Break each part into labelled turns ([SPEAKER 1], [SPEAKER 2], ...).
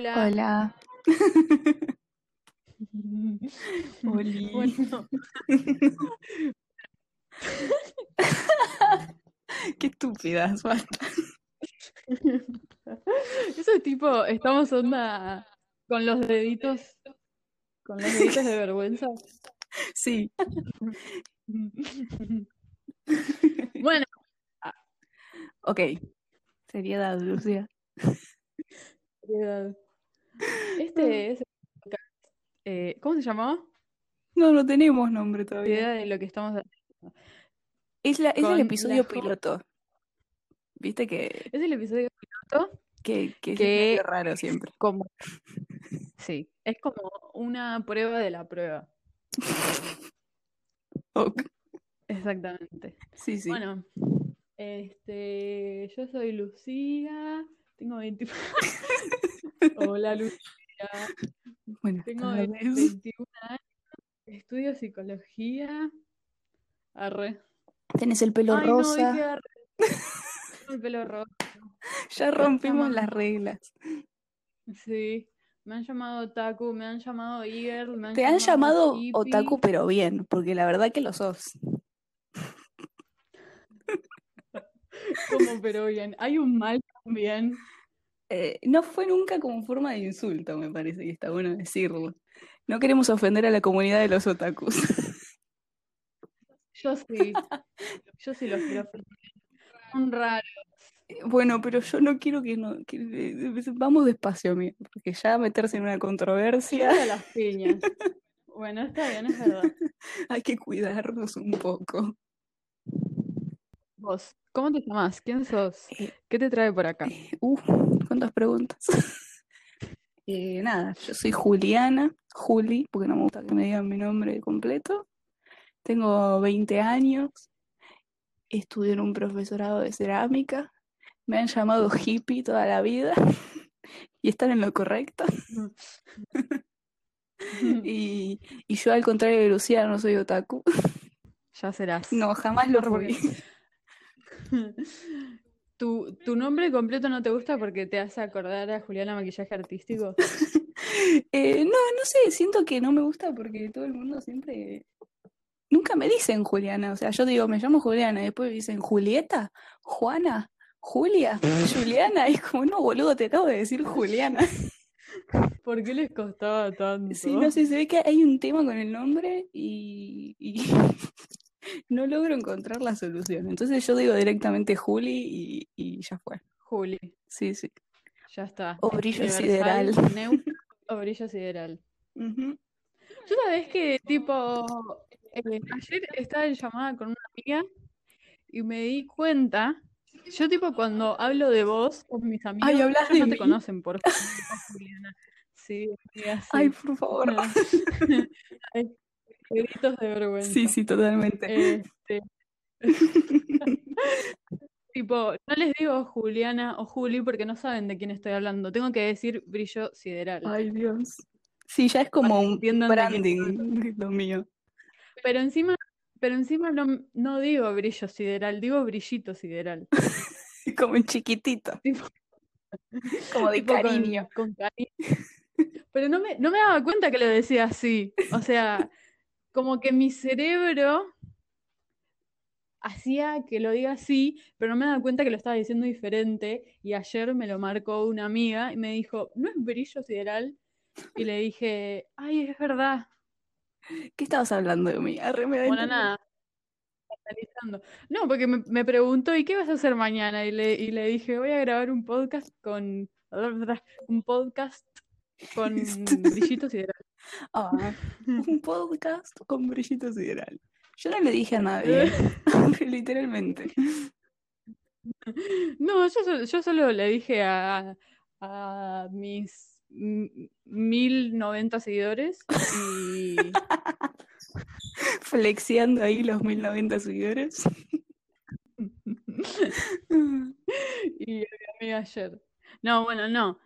[SPEAKER 1] Hola. Oli.
[SPEAKER 2] Bueno,
[SPEAKER 1] Qué estúpidas, basta.
[SPEAKER 2] eso es tipo, estamos onda con los deditos, con los deditos de vergüenza.
[SPEAKER 1] Sí.
[SPEAKER 2] Bueno,
[SPEAKER 1] Ok. Seriedad, Lucía.
[SPEAKER 2] seriedad. Este es eh, ¿cómo se llamaba?
[SPEAKER 1] No, no tenemos nombre todavía.
[SPEAKER 2] Idea de lo que estamos haciendo.
[SPEAKER 1] Es, la, es el episodio piloto. Viste que,
[SPEAKER 2] Es el episodio piloto
[SPEAKER 1] que, que es
[SPEAKER 2] Que-
[SPEAKER 1] raro siempre.
[SPEAKER 2] como, sí, es como una prueba de la prueba.
[SPEAKER 1] Ok.
[SPEAKER 2] Exactamente.
[SPEAKER 1] Sí, sí.
[SPEAKER 2] Bueno, este, yo soy Lucía, tengo 20... Hola Lucía,
[SPEAKER 1] Buenas
[SPEAKER 2] tengo
[SPEAKER 1] tardes.
[SPEAKER 2] 21 años, estudio psicología. Arre.
[SPEAKER 1] Tenés el pelo
[SPEAKER 2] Ay, no,
[SPEAKER 1] rosa.
[SPEAKER 2] arre. Tengo el pelo rosa.
[SPEAKER 1] Ya rompimos las reglas.
[SPEAKER 2] Sí, me han llamado Taku, me han llamado Eagle, me han
[SPEAKER 1] Te han llamado
[SPEAKER 2] hippie.
[SPEAKER 1] otaku, pero bien, porque la verdad que lo sos.
[SPEAKER 2] ¿Cómo, pero bien? Hay un mal también.
[SPEAKER 1] Eh, no fue nunca como forma de insulto, me parece, y está bueno decirlo. No queremos ofender a la comunidad de los otakus.
[SPEAKER 2] Yo sí, yo sí los quiero ofender. Son raros.
[SPEAKER 1] Bueno, pero yo no quiero que no. que- eh, vamos despacio, amigo, porque ya meterse en una controversia
[SPEAKER 2] a las piñas. Bueno, está bien, es verdad.
[SPEAKER 1] hay que cuidarnos un poco.
[SPEAKER 2] Vos, ¿cómo te llamas? ¿Quién sos?
[SPEAKER 1] Eh,
[SPEAKER 2] ¿Qué te trae por acá?
[SPEAKER 1] eh, uh, cuántas preguntas. Eh, nada, yo soy Juliana, Juli, porque no me gusta que me digan mi nombre completo. Tengo 20 años, estudio en un profesorado de cerámica. Me han llamado hippie toda la vida y están en lo correcto. Y, y yo, al contrario de Lucía, no soy otaku.
[SPEAKER 2] Ya serás.
[SPEAKER 1] No, jamás lo fui.
[SPEAKER 2] ¿Tu, ¿Tu nombre completo no te gusta porque te hace acordar a Juliana Maquillaje Artístico?
[SPEAKER 1] Eh, no, no sé, siento que no me gusta porque todo el mundo siempre... Nunca me dicen Juliana, o sea, yo digo, me llamo Juliana, y después me dicen Julieta, Juana, Julia, Juliana, y es como, no, boludo, te acabo de decir Juliana.
[SPEAKER 2] ¿Por qué les costaba tanto?
[SPEAKER 1] Sí, no sé, se ve que hay un tema con el nombre y, y no logro encontrar la solución. Entonces yo digo directamente Juli y, y ya fue.
[SPEAKER 2] Juli,
[SPEAKER 1] Sí, sí.
[SPEAKER 2] ya está.
[SPEAKER 1] O brillo sideral.
[SPEAKER 2] o brillo sideral.
[SPEAKER 1] Ujú.
[SPEAKER 2] Yo sabés que, tipo, eh, ayer estaba en llamada con una amiga y me di cuenta, yo, tipo, cuando hablo de vos con mis amigos,
[SPEAKER 1] Ay, ¿hablas
[SPEAKER 2] ellos
[SPEAKER 1] de
[SPEAKER 2] no te conocen por Juliana. Sí, amiga, sí.
[SPEAKER 1] Ay, por favor.
[SPEAKER 2] Ay, gritos de vergüenza.
[SPEAKER 1] Sí, sí, totalmente.
[SPEAKER 2] Este, tipo, no les digo Juliana o Juli porque no saben de quién estoy hablando. Tengo que decir brillo sideral.
[SPEAKER 1] Ay, Dios. Sí, ya es como un branding lo mío.
[SPEAKER 2] Pero encima, pero encima no, no digo brillo sideral, digo brillito sideral.
[SPEAKER 1] Como en chiquitito.
[SPEAKER 2] Tipo-
[SPEAKER 1] Como de
[SPEAKER 2] tipo con-
[SPEAKER 1] cariño.
[SPEAKER 2] con cariño. Pero no me, no me daba cuenta que lo decía así. O sea, como que mi cerebro hacía que lo diga así, pero no me daba cuenta que lo estaba diciendo diferente. Y ayer me lo marcó una amiga y me dijo, ¿no es brillo sideral? Y le dije, ay, es verdad.
[SPEAKER 1] ¿Qué estabas hablando de mí? Arre, me
[SPEAKER 2] Bueno, nada. No, porque me, me preguntó, ¿y qué vas a hacer mañana? Y le, y le dije, voy a grabar un podcast con un podcast con brillito sideral.
[SPEAKER 1] Un podcast con brillito sideral. Yo no le dije a nadie, literalmente.
[SPEAKER 2] No, yo, yo solo le dije a, a mis mm, 1090 seguidores y
[SPEAKER 1] Flexiando ahí los 1090 seguidores.
[SPEAKER 2] y a mi amiga ayer. No, bueno, no.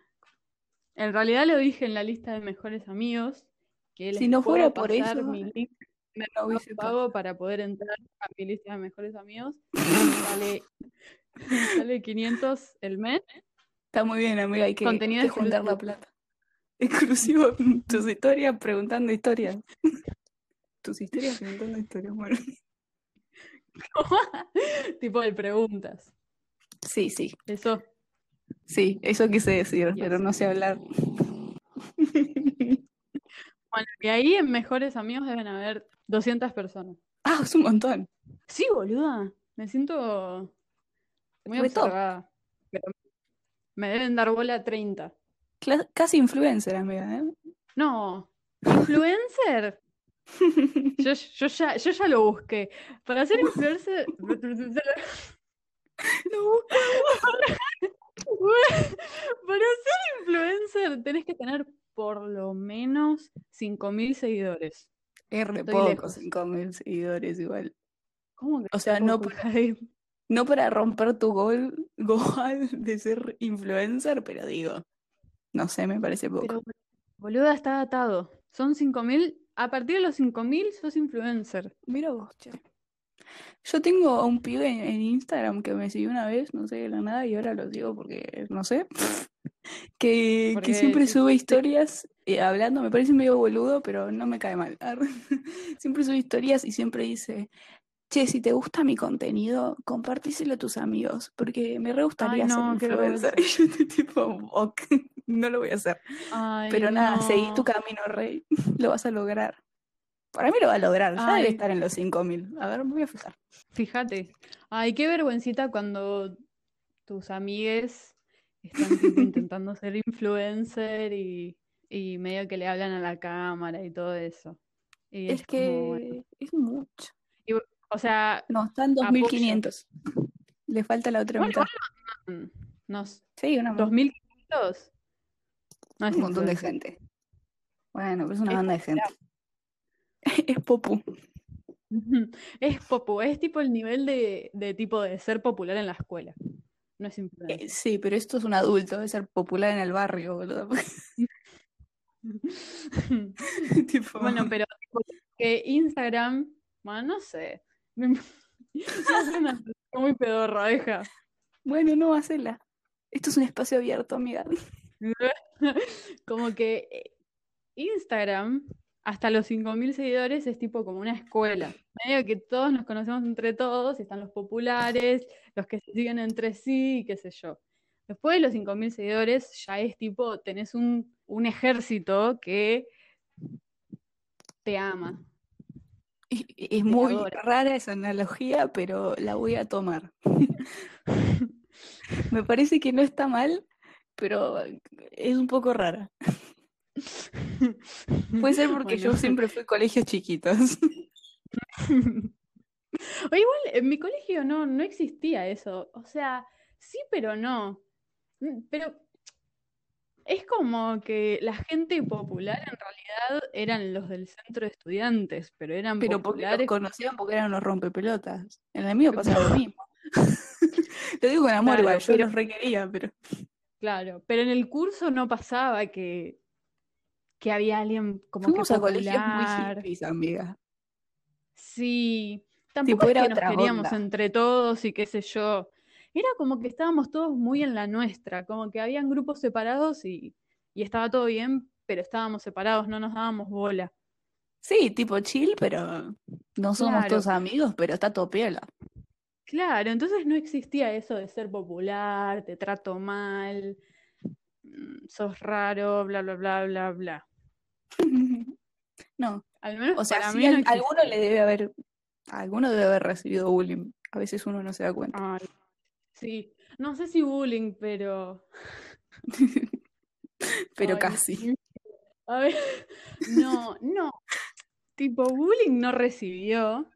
[SPEAKER 2] En realidad lo dije en la lista de mejores amigos, que
[SPEAKER 1] Si no fuera por eso,
[SPEAKER 2] mi link de
[SPEAKER 1] no hubiese
[SPEAKER 2] Mercado Pago para poder entrar a mi lista de mejores amigos. Sale, sale 500 el mes.
[SPEAKER 1] Está muy bien, amiga, hay que, hay
[SPEAKER 2] Contenido
[SPEAKER 1] que juntar la plata. Exclusivo tus historias preguntando historias. Tus historias preguntando historias, bueno.
[SPEAKER 2] tipo de preguntas.
[SPEAKER 1] Sí, sí.
[SPEAKER 2] Eso.
[SPEAKER 1] Sí, eso quise decir,
[SPEAKER 2] Yes.
[SPEAKER 1] pero no sé hablar.
[SPEAKER 2] Bueno, y ahí en Mejores Amigos deben haber 200 personas.
[SPEAKER 1] Ah, es un montón.
[SPEAKER 2] Sí, boluda. Me siento muy observada. Pero me deben dar bola 30.
[SPEAKER 1] Cla- casi influencer, amiga, ¿eh?
[SPEAKER 2] No. ¿Influencer? Yo, yo ya, yo ya lo busqué. Para ser influencer.
[SPEAKER 1] No,
[SPEAKER 2] Para ser influencer tenés que tener por lo menos 5.000 seguidores.
[SPEAKER 1] es re
[SPEAKER 2] Estoy
[SPEAKER 1] poco,
[SPEAKER 2] lejos.
[SPEAKER 1] 5.000 seguidores igual.
[SPEAKER 2] ¿Cómo que
[SPEAKER 1] O sea, no para-? No para romper tu gol, goal de ser influencer, pero digo, no sé, me parece poco.
[SPEAKER 2] Pero, boluda, está atado. Son 5.000. A partir de los 5.000 sos influencer.
[SPEAKER 1] Mira vos, che. Yo tengo a un pibe en, en Instagram que me siguió una vez, no sé de la nada, y ahora lo digo porque no sé. Que, que siempre sube historias eh, hablando, me parece medio boludo, pero no me cae mal. Siempre sube historias y siempre dice, che, si te gusta mi contenido, compartíselo a tus amigos, porque me re gustaría ser
[SPEAKER 2] no,
[SPEAKER 1] influencer. Y yo estoy tipo, ok, no lo voy a hacer.
[SPEAKER 2] Ay,
[SPEAKER 1] Pero nada, seguí tu
[SPEAKER 2] no.
[SPEAKER 1] camino, Rey. Lo vas a lograr. Para mí lo va a lograr. Ya debe estar en los 5000. A ver, me voy a fijar.
[SPEAKER 2] Fíjate. Ay, qué vergüencita cuando tus amigues están tipo intentando ser influencer y, y medio que le hablan a la cámara y todo eso. Y
[SPEAKER 1] Es
[SPEAKER 2] es como, bueno.
[SPEAKER 1] que es mucho.
[SPEAKER 2] O sea,
[SPEAKER 1] No, están
[SPEAKER 2] Apoyo.
[SPEAKER 1] 2500. Le falta la otra
[SPEAKER 2] Bueno,
[SPEAKER 1] mitad.
[SPEAKER 2] no sé,
[SPEAKER 1] Sí, una
[SPEAKER 2] 2500. No es
[SPEAKER 1] un montón de gente. Bueno, pero es una
[SPEAKER 2] Es
[SPEAKER 1] banda de gente. Es popu.
[SPEAKER 2] Es popu, es tipo el nivel de, de tipo de ser popular en la escuela. No es
[SPEAKER 1] Eh,
[SPEAKER 2] influencer.
[SPEAKER 1] sí, pero esto es un adulto, debe ser popular en el barrio, boludo. Tipo,
[SPEAKER 2] Bueno, pero que Instagram, bueno, no sé. Es una muy pedorra, deja.
[SPEAKER 1] bueno, no, hacela. Esto es un espacio abierto, amiga.
[SPEAKER 2] Como que eh, Instagram, hasta los 5.000 seguidores, es tipo como una escuela. Medio que todos nos conocemos entre todos, y están los populares, los que se siguen entre sí, y qué sé yo. Después de los 5.000 seguidores, ya es tipo, tenés un, un ejército que te ama.
[SPEAKER 1] Es muy
[SPEAKER 2] adora.
[SPEAKER 1] rara esa analogía, pero la voy a tomar. Me parece que no está mal, pero es un poco rara. Puede ser porque yo siempre fui colegios chiquitos.
[SPEAKER 2] O igual, en mi colegio no, no existía eso. O sea, sí, pero no. Mm, Pero es como que la gente popular en realidad eran los del centro de estudiantes, pero eran
[SPEAKER 1] Pero porque los
[SPEAKER 2] populares.
[SPEAKER 1] conocían porque eran unos rompepelotas. En el mío pasaba lo mismo. Lo digo con amor,
[SPEAKER 2] Claro,
[SPEAKER 1] igual, yo
[SPEAKER 2] pero-
[SPEAKER 1] los requería, pero.
[SPEAKER 2] Claro, pero en el curso no pasaba que, que había alguien como que
[SPEAKER 1] Fuimos a colegios muy
[SPEAKER 2] popular.
[SPEAKER 1] hippies, amiga.
[SPEAKER 2] Sí, tampoco
[SPEAKER 1] Tipo,
[SPEAKER 2] es
[SPEAKER 1] era
[SPEAKER 2] que nos queríamos
[SPEAKER 1] onda.
[SPEAKER 2] entre todos y qué sé yo. Era como que estábamos todos muy en la nuestra, como que habían grupos separados y, y estaba todo bien, pero estábamos separados, no nos dábamos bola.
[SPEAKER 1] Sí, tipo chill, pero no somos
[SPEAKER 2] Claro.
[SPEAKER 1] todos amigos, pero está todo piola.
[SPEAKER 2] Claro, entonces no existía eso de ser popular, te trato mal, mm, sos raro, bla, bla, bla, bla, bla.
[SPEAKER 1] No,
[SPEAKER 2] Al menos
[SPEAKER 1] o sea,
[SPEAKER 2] para
[SPEAKER 1] sí,
[SPEAKER 2] mí no
[SPEAKER 1] al-
[SPEAKER 2] existía.
[SPEAKER 1] alguno le debe haber, alguno debe haber recibido bullying. A veces uno no se da cuenta.
[SPEAKER 2] Ay, sí, no sé si bullying, pero...
[SPEAKER 1] Pero
[SPEAKER 2] Ay,
[SPEAKER 1] casi.
[SPEAKER 2] A ver, no, no. Tipo, bullying no recibió,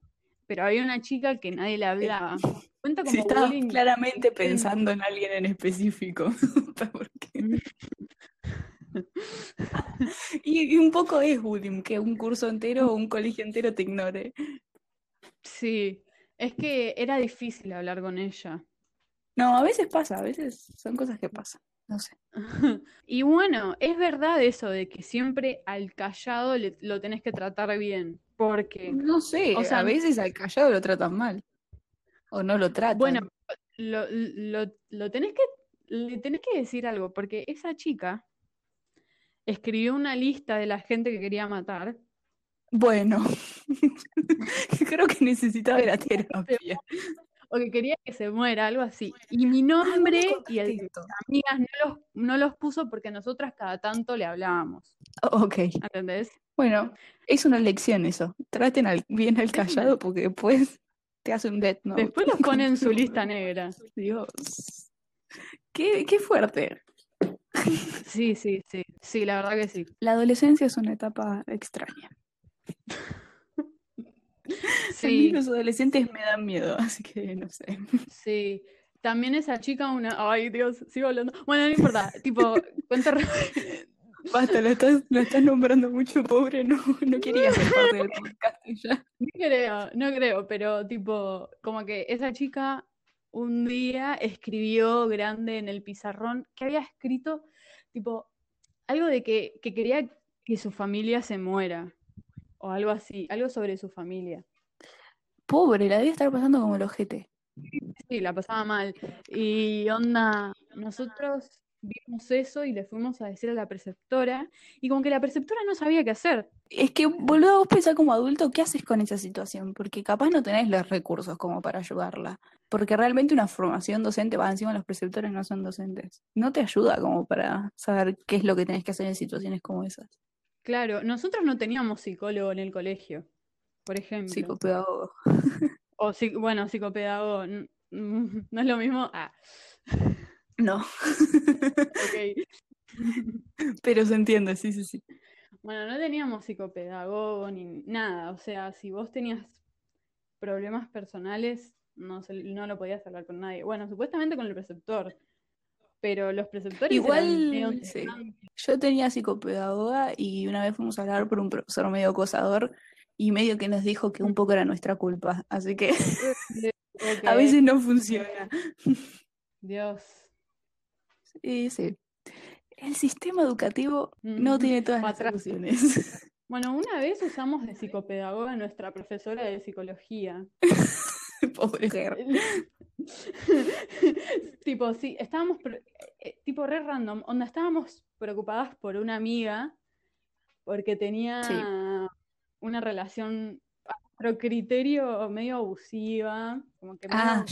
[SPEAKER 2] pero había una chica que nadie le hablaba. Cuenta como
[SPEAKER 1] Si
[SPEAKER 2] bullying.
[SPEAKER 1] claramente pensando en alguien en específico. ¿Por qué? Y, y un poco es bullying, que un curso entero o un colegio entero te ignore.
[SPEAKER 2] Sí, es que era difícil hablar con ella.
[SPEAKER 1] No, a veces pasa, a veces son cosas que pasan. No sé.
[SPEAKER 2] Y bueno, es verdad eso de que siempre al callado le- lo tenés que tratar bien, porque,
[SPEAKER 1] No sé,
[SPEAKER 2] O sea,
[SPEAKER 1] a veces al callado lo tratan mal. O no lo tratan.
[SPEAKER 2] bueno, lo, lo, lo tenés que, le tenés que decir algo, porque esa chica escribió una lista de la gente que quería matar.
[SPEAKER 1] Bueno, creo que necesitaba la terapia.
[SPEAKER 2] O que quería que se muera, algo así. Y mi nombre y el de mis amigas no los, no los puso porque nosotras cada tanto le hablábamos.
[SPEAKER 1] Ok.
[SPEAKER 2] ¿Entendés?
[SPEAKER 1] Bueno, es una lección eso. Traten al, bien al callado porque después te hace un death note.
[SPEAKER 2] Después los pone en su lista negra.
[SPEAKER 1] Dios. Qué, qué fuerte.
[SPEAKER 2] Sí, sí, sí. Sí, la verdad que sí.
[SPEAKER 1] La adolescencia es una etapa extraña. A mí
[SPEAKER 2] Sí,
[SPEAKER 1] los adolescentes me dan miedo, así que no sé.
[SPEAKER 2] sí. También esa chica, una. Ay, Dios, sigo hablando. Bueno, no importa. Tipo, cuenta.
[SPEAKER 1] Basta, lo estás, lo estás nombrando mucho, pobre, no, no quería ser parte del podcast ya.
[SPEAKER 2] No creo, no creo, pero tipo, como que esa chica un día escribió grande en el pizarrón que había escrito, tipo, algo de que, que quería que su familia se muera, o algo así, algo sobre su familia.
[SPEAKER 1] Pobre, la debe estar pasando como el ojete.
[SPEAKER 2] Sí, la pasaba mal. Y onda, nosotros vimos eso y le fuimos a decir a la preceptora, y como que la preceptora no sabía qué hacer.
[SPEAKER 1] Es que, boludo, vos pensás como adulto, ¿qué haces con esa situación? Porque capaz no tenés los recursos como para ayudarla. Porque realmente una formación docente, va, encima los preceptores no son docentes. No te ayuda como para saber qué es lo que tenés que hacer en situaciones como esas.
[SPEAKER 2] Claro, nosotros no teníamos psicólogo en el colegio, por ejemplo.
[SPEAKER 1] Psicopedagogo.
[SPEAKER 2] O bueno, psicopedagogo, no es lo mismo. Ah,
[SPEAKER 1] No,
[SPEAKER 2] ok.
[SPEAKER 1] pero se entiende, sí, sí, sí.
[SPEAKER 2] Bueno, no teníamos psicopedagogo ni nada. O sea, si vos tenías problemas personales, no, se- no lo podías hablar con nadie. Bueno, supuestamente con el preceptor. Pero los preceptores eran
[SPEAKER 1] Igual,
[SPEAKER 2] medio
[SPEAKER 1] sí. Yo tenía psicopedagoga y una vez fuimos a hablar por un profesor medio acosador y medio que nos dijo que un poco era nuestra culpa. Así que a veces no funciona.
[SPEAKER 2] Dios.
[SPEAKER 1] Sí, sí. El sistema educativo no tiene todas las soluciones.
[SPEAKER 2] Bueno, una vez usamos de psicopedagoga a nuestra profesora de psicología.
[SPEAKER 1] Pobre mujer.
[SPEAKER 2] Tipo, sí, estábamos, pre- eh, tipo, re random, onda, estábamos preocupadas por una amiga porque tenía
[SPEAKER 1] Sí.
[SPEAKER 2] una relación a nuestro criterio medio abusiva, como que
[SPEAKER 1] Ah,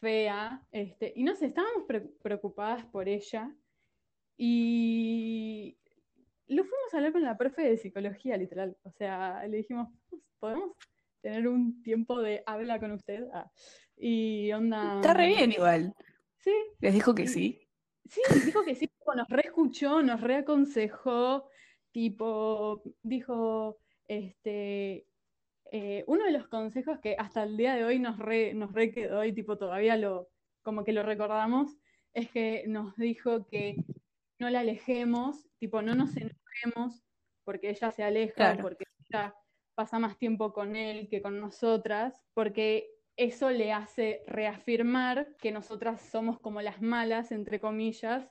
[SPEAKER 2] fea, este, y no sé, estábamos pre- preocupadas por ella y lo fuimos a hablar con la profe de psicología, literal, o sea, le dijimos, ¿podemos tener un tiempo de habla con usted? Ah, y onda...
[SPEAKER 1] Está re bien igual.
[SPEAKER 2] Sí,
[SPEAKER 1] Les dijo que sí.
[SPEAKER 2] Sí, dijo que sí, nos reescuchó, nos reaconsejó, tipo, dijo, este, eh, uno de los consejos que hasta el día de hoy nos re, nos re quedó y tipo todavía lo, como que lo recordamos, es que nos dijo que no la alejemos, tipo, no nos enojemos porque ella se aleja,
[SPEAKER 1] Claro.
[SPEAKER 2] porque ella pasa más tiempo con él que con nosotras, porque eso le hace reafirmar que nosotras somos como las malas, entre comillas,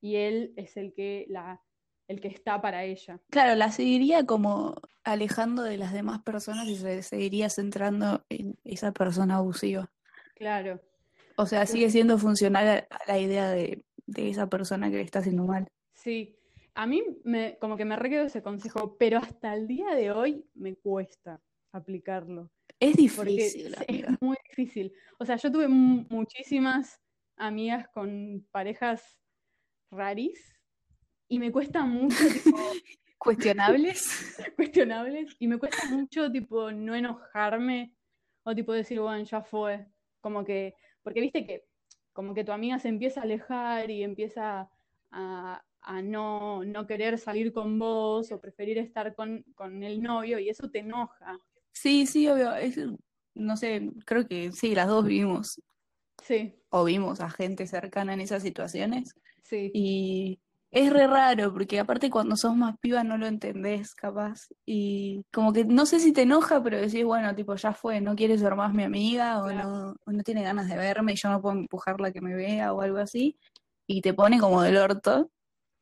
[SPEAKER 2] y él es el que la, el que está para ella.
[SPEAKER 1] Claro, la seguiría como alejando de las demás personas y se seguiría centrando en esa persona abusiva.
[SPEAKER 2] Claro.
[SPEAKER 1] O sea, sigue siendo funcional a la idea de, de esa persona que le está haciendo mal.
[SPEAKER 2] Sí, a mí me, como que me re quedó ese consejo, pero hasta el día de hoy me cuesta aplicarlo,
[SPEAKER 1] Es difícil,
[SPEAKER 2] es muy difícil. O sea, yo tuve mu- muchísimas amigas con parejas raris y me cuesta mucho, tipo,
[SPEAKER 1] ¿Cuestionables?
[SPEAKER 2] cuestionables, y me cuesta mucho, tipo, no enojarme o, tipo, decir, bueno, ya fue. Como que, porque viste que, como que tu amiga se empieza a alejar y empieza a, a no, no querer salir con vos o preferir estar con, con el novio y eso te enoja.
[SPEAKER 1] Sí, sí, obvio. es- no sé, creo que sí, las dos vivimos
[SPEAKER 2] Sí,
[SPEAKER 1] o vimos a gente cercana en esas situaciones.
[SPEAKER 2] sí,
[SPEAKER 1] Y es re raro, porque aparte cuando sos más piba no lo entendés, capaz. Y como que no sé si te enoja, pero decís, bueno, tipo, ya fue, no quiere ser más mi amiga, o
[SPEAKER 2] Claro.
[SPEAKER 1] no, o no tiene ganas de verme y yo no puedo empujarla a que me vea o algo así. Y te pone como del orto,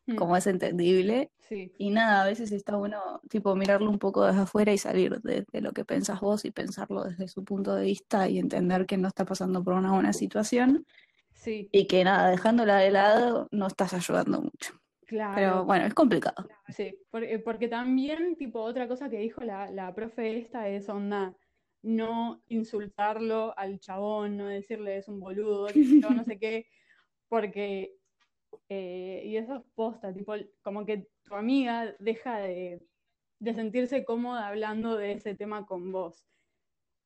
[SPEAKER 2] mm,
[SPEAKER 1] como es entendible.
[SPEAKER 2] sí,
[SPEAKER 1] Y nada, a veces está bueno, tipo, mirarlo un poco desde afuera y salir de, de lo que pensás vos y pensarlo desde su punto de vista y entender que no está pasando por una buena situación
[SPEAKER 2] sí,
[SPEAKER 1] y que nada, dejándola de lado no estás ayudando mucho.
[SPEAKER 2] Claro.
[SPEAKER 1] Pero bueno, es complicado.
[SPEAKER 2] Sí, porque, porque también, tipo, otra cosa que dijo la, la profe esta es onda, no insultarlo al chabón, no decirle es un boludo, no sé qué, porque, eh, y eso es posta, tipo, como que tu amiga deja de, de sentirse cómoda hablando de ese tema con vos.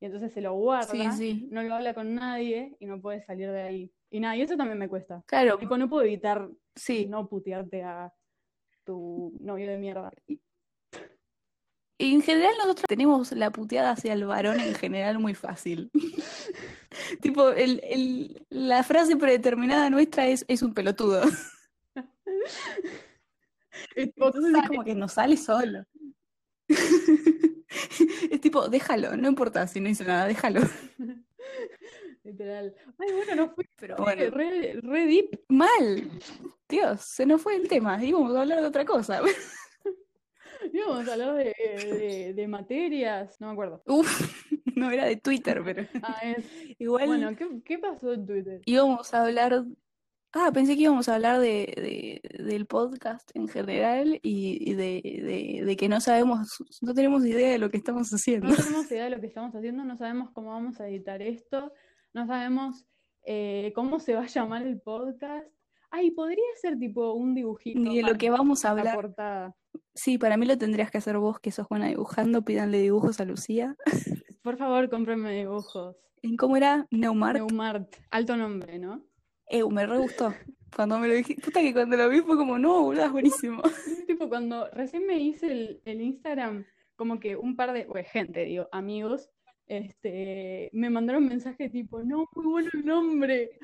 [SPEAKER 2] Y entonces se lo guarda,
[SPEAKER 1] Sí, sí.
[SPEAKER 2] no lo habla con nadie y no puede salir de ahí. Y nada, y eso también me cuesta.
[SPEAKER 1] Claro,
[SPEAKER 2] Tipo, no puedo evitar
[SPEAKER 1] sí.
[SPEAKER 2] no putearte a tu novio de mierda.
[SPEAKER 1] Y en general nosotros tenemos la puteada hacia el varón en general muy fácil. Tipo, el, el- la frase predeterminada nuestra es, es un pelotudo. Entonces es como que nos sale solo. Es tipo, déjalo, no importa si no hizo nada, déjalo.
[SPEAKER 2] Literal. Ay, bueno, no fue
[SPEAKER 1] Pero bueno,
[SPEAKER 2] re, re deep.
[SPEAKER 1] mal. Dios, se nos fue el tema. Íbamos a hablar de otra cosa.
[SPEAKER 2] Íbamos a hablar de, de, de materias, no me acuerdo.
[SPEAKER 1] Uf, no era de Twitter, pero
[SPEAKER 2] Ah, es.
[SPEAKER 1] igual
[SPEAKER 2] Bueno, ¿qué, qué pasó en Twitter?
[SPEAKER 1] íbamos a hablar. Ah, pensé que íbamos a hablar de, de- del podcast en general y, y de que no sabemos, no tenemos idea de lo que estamos haciendo.
[SPEAKER 2] No tenemos idea de lo que estamos haciendo, no sabemos cómo vamos a editar esto, no sabemos eh, cómo se va a llamar el podcast. Ay, podría ser tipo un dibujito
[SPEAKER 1] de lo que vamos a
[SPEAKER 2] la
[SPEAKER 1] hablar.
[SPEAKER 2] portada.
[SPEAKER 1] Sí, para mí lo tendrías que hacer vos, que sos buena dibujando. Pídanle dibujos a Lucía.
[SPEAKER 2] Por favor, cómprenme dibujos.
[SPEAKER 1] ¿En cómo era? Neumart.
[SPEAKER 2] Neumart, alto nombre, ¿no?
[SPEAKER 1] Eh, me re gustó. Cuando me lo dijiste, puta que cuando lo vi fue como, no, boludo, es buenísimo.
[SPEAKER 2] Tipo, cuando recién me hice el, el Instagram, como que un par de, pues, gente, digo, amigos, este, me mandaron mensaje tipo, no, muy bueno el nombre.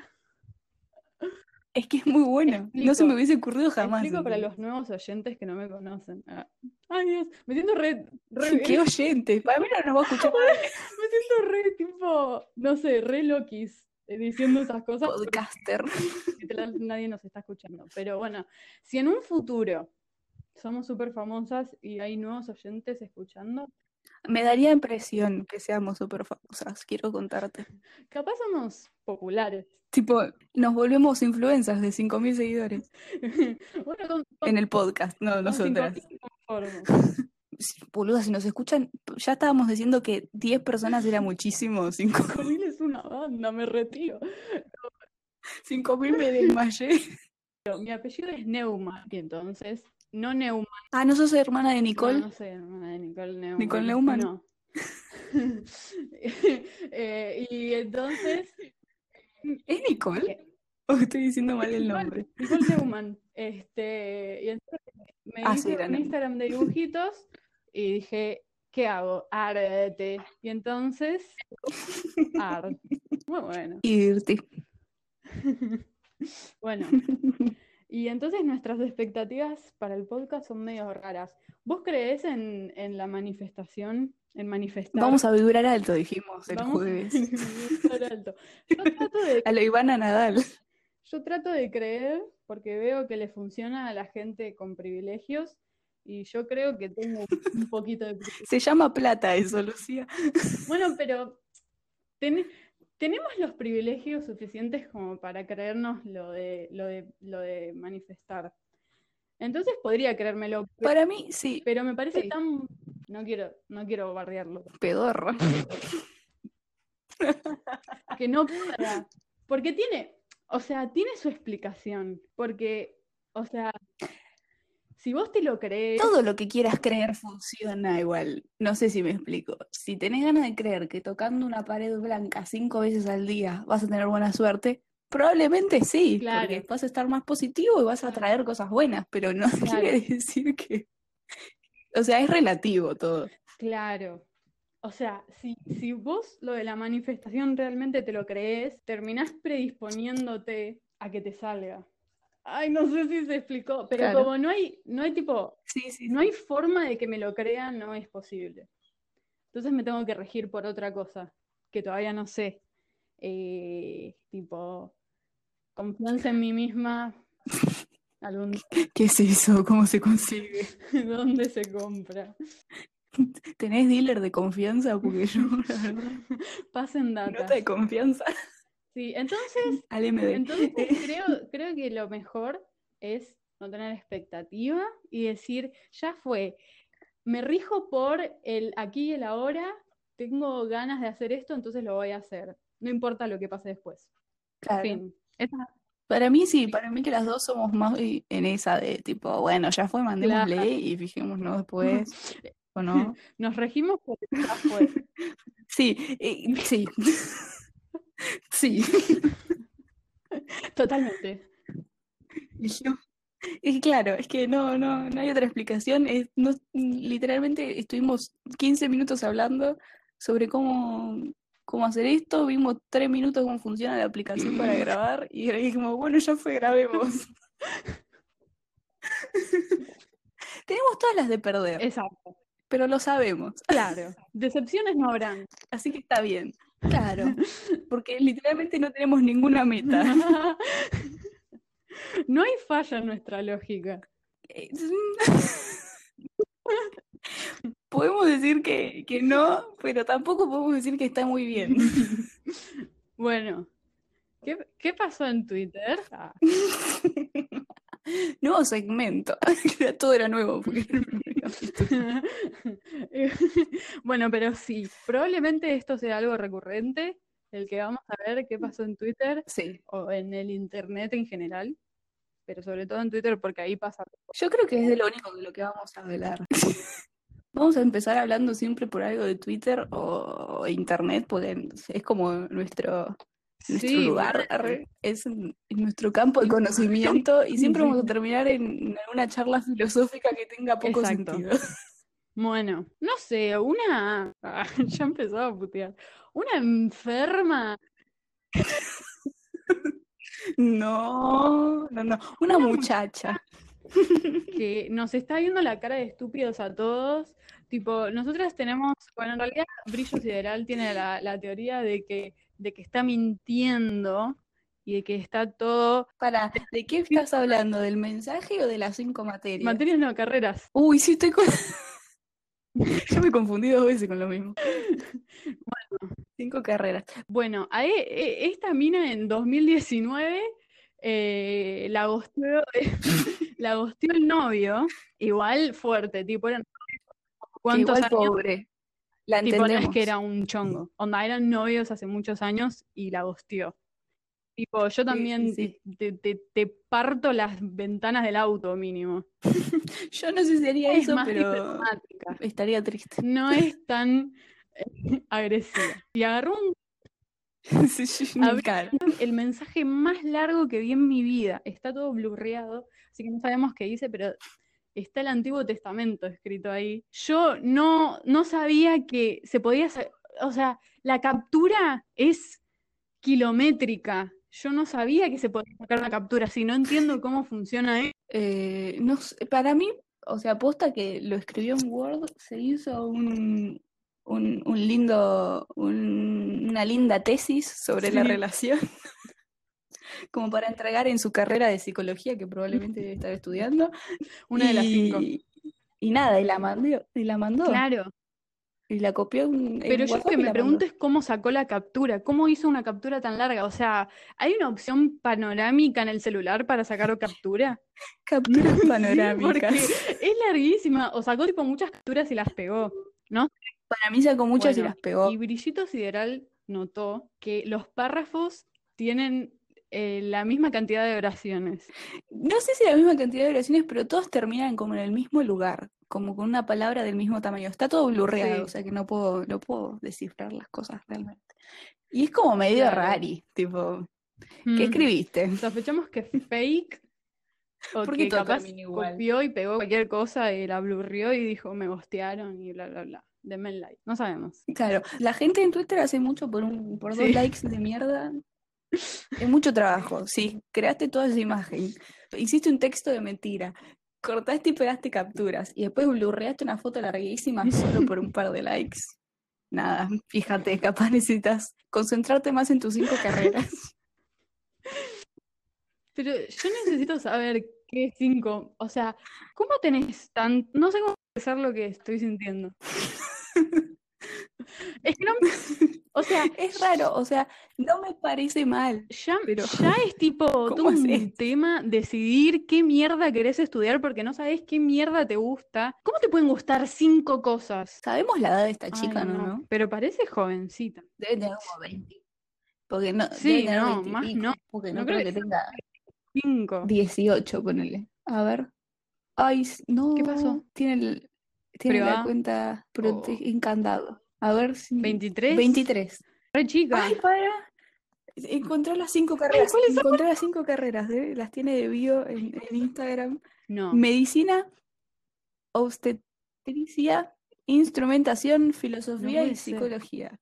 [SPEAKER 1] Es que es muy bueno. No se me hubiese ocurrido jamás.
[SPEAKER 2] Explico para los nuevos oyentes que no me conocen. Ah, Ay, Dios, me siento re, re,
[SPEAKER 1] Qué oyente. Para mí no nos va a escuchar
[SPEAKER 2] me siento re, tipo, no sé, re loquis eh, diciendo esas cosas
[SPEAKER 1] Podcaster.
[SPEAKER 2] nadie nos está escuchando. Pero bueno, si en un futuro somos súper famosas y hay nuevos oyentes escuchando,
[SPEAKER 1] Me daría impresión que seamos súper famosas, quiero contarte.
[SPEAKER 2] capaz somos populares.
[SPEAKER 1] Tipo, nos volvemos influencers de 5.000 seguidores
[SPEAKER 2] Bueno, con, con-
[SPEAKER 1] en el podcast, no nosotras. Boluda, si nos escuchan, ya estábamos diciendo que 10 personas era muchísimo, 5.000
[SPEAKER 2] Cinco mil es una banda, me retiro.
[SPEAKER 1] 5.000 me desmayé.
[SPEAKER 2] Mi apellido es Neumann, y entonces, no Neumann.
[SPEAKER 1] Ah, ¿no sos hermana de
[SPEAKER 2] No,
[SPEAKER 1] Nicole?
[SPEAKER 2] no sé, hermana de Nicole Neumann.
[SPEAKER 1] ¿Nicole Neumann?
[SPEAKER 2] No. Eh, y entonces,
[SPEAKER 1] ¿Es Nicole? ¿O estoy diciendo mal el nombre?
[SPEAKER 2] Nicole Neumann. Este, y entonces me
[SPEAKER 1] Ah,
[SPEAKER 2] hice
[SPEAKER 1] sí,
[SPEAKER 2] un. Instagram de dibujitos y dije, ¿qué hago? Arte. Y entonces, art. Muy bueno.
[SPEAKER 1] Irti.
[SPEAKER 2] Bueno, y entonces nuestras expectativas para el podcast son medio raras. ¿Vos creés en, en la manifestación? En manifestar.
[SPEAKER 1] Vamos a vibrar alto, dijimos el
[SPEAKER 2] Vamos a
[SPEAKER 1] jueves.
[SPEAKER 2] manifestar alto. Yo trato de,
[SPEAKER 1] A lo Ivana Nadal.
[SPEAKER 2] yo trato de creer porque veo que le funciona a la gente con privilegios y yo creo que tengo un poquito de.
[SPEAKER 1] Se llama plata eso, Lucía.
[SPEAKER 2] Bueno, pero ten- tenemos los privilegios suficientes como para creernos lo de, lo de, lo de manifestar. Entonces podría creérmelo,
[SPEAKER 1] Para mí, sí,
[SPEAKER 2] pero me parece
[SPEAKER 1] Sí.
[SPEAKER 2] tan... No quiero, no quiero bardearlo.
[SPEAKER 1] pedorro.
[SPEAKER 2] Que no pueda. Porque tiene, o sea, tiene su explicación. Porque, o sea, si vos te lo crees,
[SPEAKER 1] Todo lo que quieras creer funciona igual. No sé si me explico. Si tenés ganas de creer que tocando una pared blanca cinco veces al día vas a tener buena suerte, probablemente sí,
[SPEAKER 2] Claro.
[SPEAKER 1] porque vas a estar más positivo y vas a traer cosas buenas, pero no
[SPEAKER 2] Claro.
[SPEAKER 1] quiere decir que... O sea, es relativo todo.
[SPEAKER 2] claro. O sea, si, si vos lo de la manifestación realmente te lo crees, terminás predisponiéndote a que te salga. Ay, no sé si se explicó, pero
[SPEAKER 1] Claro.
[SPEAKER 2] como no hay, no hay tipo,
[SPEAKER 1] Sí, sí,
[SPEAKER 2] no hay forma de que me lo crea, no es posible. Entonces me tengo que regir por otra cosa, que todavía no sé. Eh, tipo, confianza en mí misma, algún,
[SPEAKER 1] ¿Qué es eso? ¿Cómo se consigue?
[SPEAKER 2] ¿dónde se compra?
[SPEAKER 1] ¿Tenés dealer de confianza? Porque yo, la verdad,
[SPEAKER 2] Pasen data.
[SPEAKER 1] nota de confianza
[SPEAKER 2] Sí, entonces, creo, creo que lo mejor es no tener expectativa y decir, ya fue, me rijo por el aquí y el ahora, tengo ganas de hacer esto, entonces lo voy a hacer. No importa lo que pase después.
[SPEAKER 1] Claro.
[SPEAKER 2] Fin.
[SPEAKER 1] Para mí sí, para mí que las dos somos más en esa de tipo, bueno, ya fue, mandémosle
[SPEAKER 2] Claro.
[SPEAKER 1] y fijémonos después, ¿o no?
[SPEAKER 2] Nos regimos por el ya fue.
[SPEAKER 1] Sí, eh, sí. Sí.
[SPEAKER 2] Totalmente.
[SPEAKER 1] Y yo- y claro, es que no, no, no hay otra explicación. Es, no, literalmente estuvimos 15 minutos hablando sobre cómo, cómo hacer esto, vimos 3 minutos cómo funciona la aplicación para grabar y dijimos, bueno, ya fue, grabemos. Tenemos todas las de perder,
[SPEAKER 2] Exacto.
[SPEAKER 1] pero lo sabemos,
[SPEAKER 2] Claro. Decepciones no habrán.
[SPEAKER 1] así que está bien. Claro, porque literalmente no tenemos ninguna meta.
[SPEAKER 2] No hay falla en nuestra lógica.
[SPEAKER 1] Eh, Podemos decir que, que no, pero tampoco podemos decir que está muy bien.
[SPEAKER 2] Bueno, ¿qué, qué pasó en Twitter? Ah,
[SPEAKER 1] Nuevo segmento. Todo era nuevo. porque.
[SPEAKER 2] Bueno, pero sí, probablemente esto sea algo recurrente, el que vamos a ver qué pasó en Twitter
[SPEAKER 1] Sí.
[SPEAKER 2] o en el internet en general, pero sobre todo en Twitter porque ahí pasa.
[SPEAKER 1] Yo creo que es de lo único de lo que vamos a hablar. Vamos a empezar hablando siempre por algo de Twitter o internet, porque es como nuestro, nuestro
[SPEAKER 2] Sí,
[SPEAKER 1] lugar, arre, es n- nuestro campo de conocimiento y siempre vamos a terminar en alguna charla filosófica que tenga poco
[SPEAKER 2] Exacto.
[SPEAKER 1] sentido.
[SPEAKER 2] Bueno, no sé, una... Ah, ya empezó a putear. Una enferma
[SPEAKER 1] No, no, no. Una muchacha.
[SPEAKER 2] Que nos está viendo la cara de estúpidos a todos. Tipo, nosotras tenemos, bueno, en realidad Brillo Sideral tiene la, la teoría de que, de que está mintiendo y de que está todo...
[SPEAKER 1] Para, ¿de qué estás hablando? ¿Del mensaje o de las cinco materias?
[SPEAKER 2] Materias no, carreras.
[SPEAKER 1] Uy, sí, estoy con... Yo me confundí dos veces con lo mismo. Cinco carreras.
[SPEAKER 2] Bueno, e- e- esta mina en 2019 eh, la gosteó, la gosteó el novio, igual fuerte, tipo, eran cuántos
[SPEAKER 1] igual
[SPEAKER 2] años,
[SPEAKER 1] pobre. La
[SPEAKER 2] tipo, no es que era un chongo, onda, eran novios hace muchos años y la gosteó. Tipo, yo también
[SPEAKER 1] sí,
[SPEAKER 2] Te, te- te parto las ventanas del auto mínimo.
[SPEAKER 1] Yo no sé si haría
[SPEAKER 2] Es
[SPEAKER 1] eso,
[SPEAKER 2] más
[SPEAKER 1] pero
[SPEAKER 2] diplomática,
[SPEAKER 1] estaría triste.
[SPEAKER 2] no es tan eh, agresiva. Y agarró un
[SPEAKER 1] Sí,
[SPEAKER 2] el mensaje más largo que vi en mi vida. Está todo blurreado, así que no sabemos qué dice, pero está el Antiguo Testamento escrito ahí. Yo no, no sabía que se podía hacer, o sea, la captura es kilométrica. Yo no sabía que se podía sacar una captura así, no entiendo cómo funciona eso.
[SPEAKER 1] Eh, no para mí, o sea, aposta que lo escribió en Word, se hizo un, un, un lindo, un- una linda tesis sobre la relación, como para entregar en su carrera de psicología, que probablemente debe estar estudiando.
[SPEAKER 2] Una de las cinco.
[SPEAKER 1] Y, y nada, y la mandó, y la mandó,
[SPEAKER 2] Claro,
[SPEAKER 1] y la copió en,
[SPEAKER 2] pero yo lo que
[SPEAKER 1] y
[SPEAKER 2] me pregunto es cómo sacó la captura, cómo hizo una captura tan larga. O sea, ¿hay una opción panorámica en el celular para sacar captura?
[SPEAKER 1] Capturas
[SPEAKER 2] Sí,
[SPEAKER 1] panorámicas.
[SPEAKER 2] porque es larguísima. O sacó tipo muchas capturas y las pegó, ¿no?
[SPEAKER 1] Para mí sacó muchas y las pegó.
[SPEAKER 2] Y Brillito Sideral notó que los párrafos tienen eh, la misma cantidad de oraciones.
[SPEAKER 1] No sé si la misma cantidad de oraciones, pero todos terminan como en el mismo lugar, como con una palabra del mismo tamaño. Está todo blurreado,
[SPEAKER 2] Sí.
[SPEAKER 1] o sea que no puedo, no puedo descifrar las cosas realmente. Y es como medio
[SPEAKER 2] Claro.
[SPEAKER 1] rari, tipo, ¿qué
[SPEAKER 2] Mm.
[SPEAKER 1] escribiste?
[SPEAKER 2] Sospechamos que fake o
[SPEAKER 1] ¿Por qué
[SPEAKER 2] que capaz
[SPEAKER 1] igual?
[SPEAKER 2] copió y pegó cualquier cosa y la blurrió y dijo me gostearon y bla bla bla. Denme el like. No sabemos.
[SPEAKER 1] Claro, la gente en Twitter hace mucho por un, por dos
[SPEAKER 2] Sí.
[SPEAKER 1] likes de mierda. Es mucho trabajo, sí. Creaste toda esa imagen. Hiciste un texto de mentira. Cortaste y pegaste capturas. Y después blurreaste una foto larguísima solo por un par de likes. Nada, fíjate, capaz necesitas concentrarte más en tus cinco carreras.
[SPEAKER 2] Pero yo necesito saber qué cinco, o sea, ¿cómo tenés tan, no sé cómo expresar lo que estoy sintiendo. Es que no, o sea,
[SPEAKER 1] Es raro, o sea, no me parece mal.
[SPEAKER 2] ya,
[SPEAKER 1] Pero,
[SPEAKER 2] ya es tipo todo
[SPEAKER 1] ¿cómo
[SPEAKER 2] un tema decidir qué mierda querés estudiar porque no sabes qué mierda te gusta. ¿Cómo te pueden gustar cinco cosas?
[SPEAKER 1] Sabemos la edad de esta
[SPEAKER 2] Ay,
[SPEAKER 1] chica, ¿no?
[SPEAKER 2] no, pero parece jovencita.
[SPEAKER 1] Debe tener como 20. Porque no,
[SPEAKER 2] Sí,
[SPEAKER 1] debe
[SPEAKER 2] no,
[SPEAKER 1] 20 y
[SPEAKER 2] más
[SPEAKER 1] pico,
[SPEAKER 2] no.
[SPEAKER 1] Porque
[SPEAKER 2] No
[SPEAKER 1] no
[SPEAKER 2] creo
[SPEAKER 1] creo que
[SPEAKER 2] que-
[SPEAKER 1] tenga
[SPEAKER 2] Cinco.
[SPEAKER 1] 18, ponele. A ver. Ay, no.
[SPEAKER 2] ¿Qué pasó?
[SPEAKER 1] Tiene, el- tiene la
[SPEAKER 2] ¿Privada?
[SPEAKER 1] cuenta prote-
[SPEAKER 2] Oh.
[SPEAKER 1] encandado. A ver si.
[SPEAKER 2] ¿23?
[SPEAKER 1] 23.
[SPEAKER 2] Re chica.
[SPEAKER 1] Ay, para. Encontró las cinco carreras.
[SPEAKER 2] ¿cuáles son?
[SPEAKER 1] Encontró las cinco carreras. ¿eh? Las tiene de bio en, en Instagram.
[SPEAKER 2] No.
[SPEAKER 1] Medicina, obstetricia, instrumentación, filosofía y
[SPEAKER 2] ser.
[SPEAKER 1] psicología.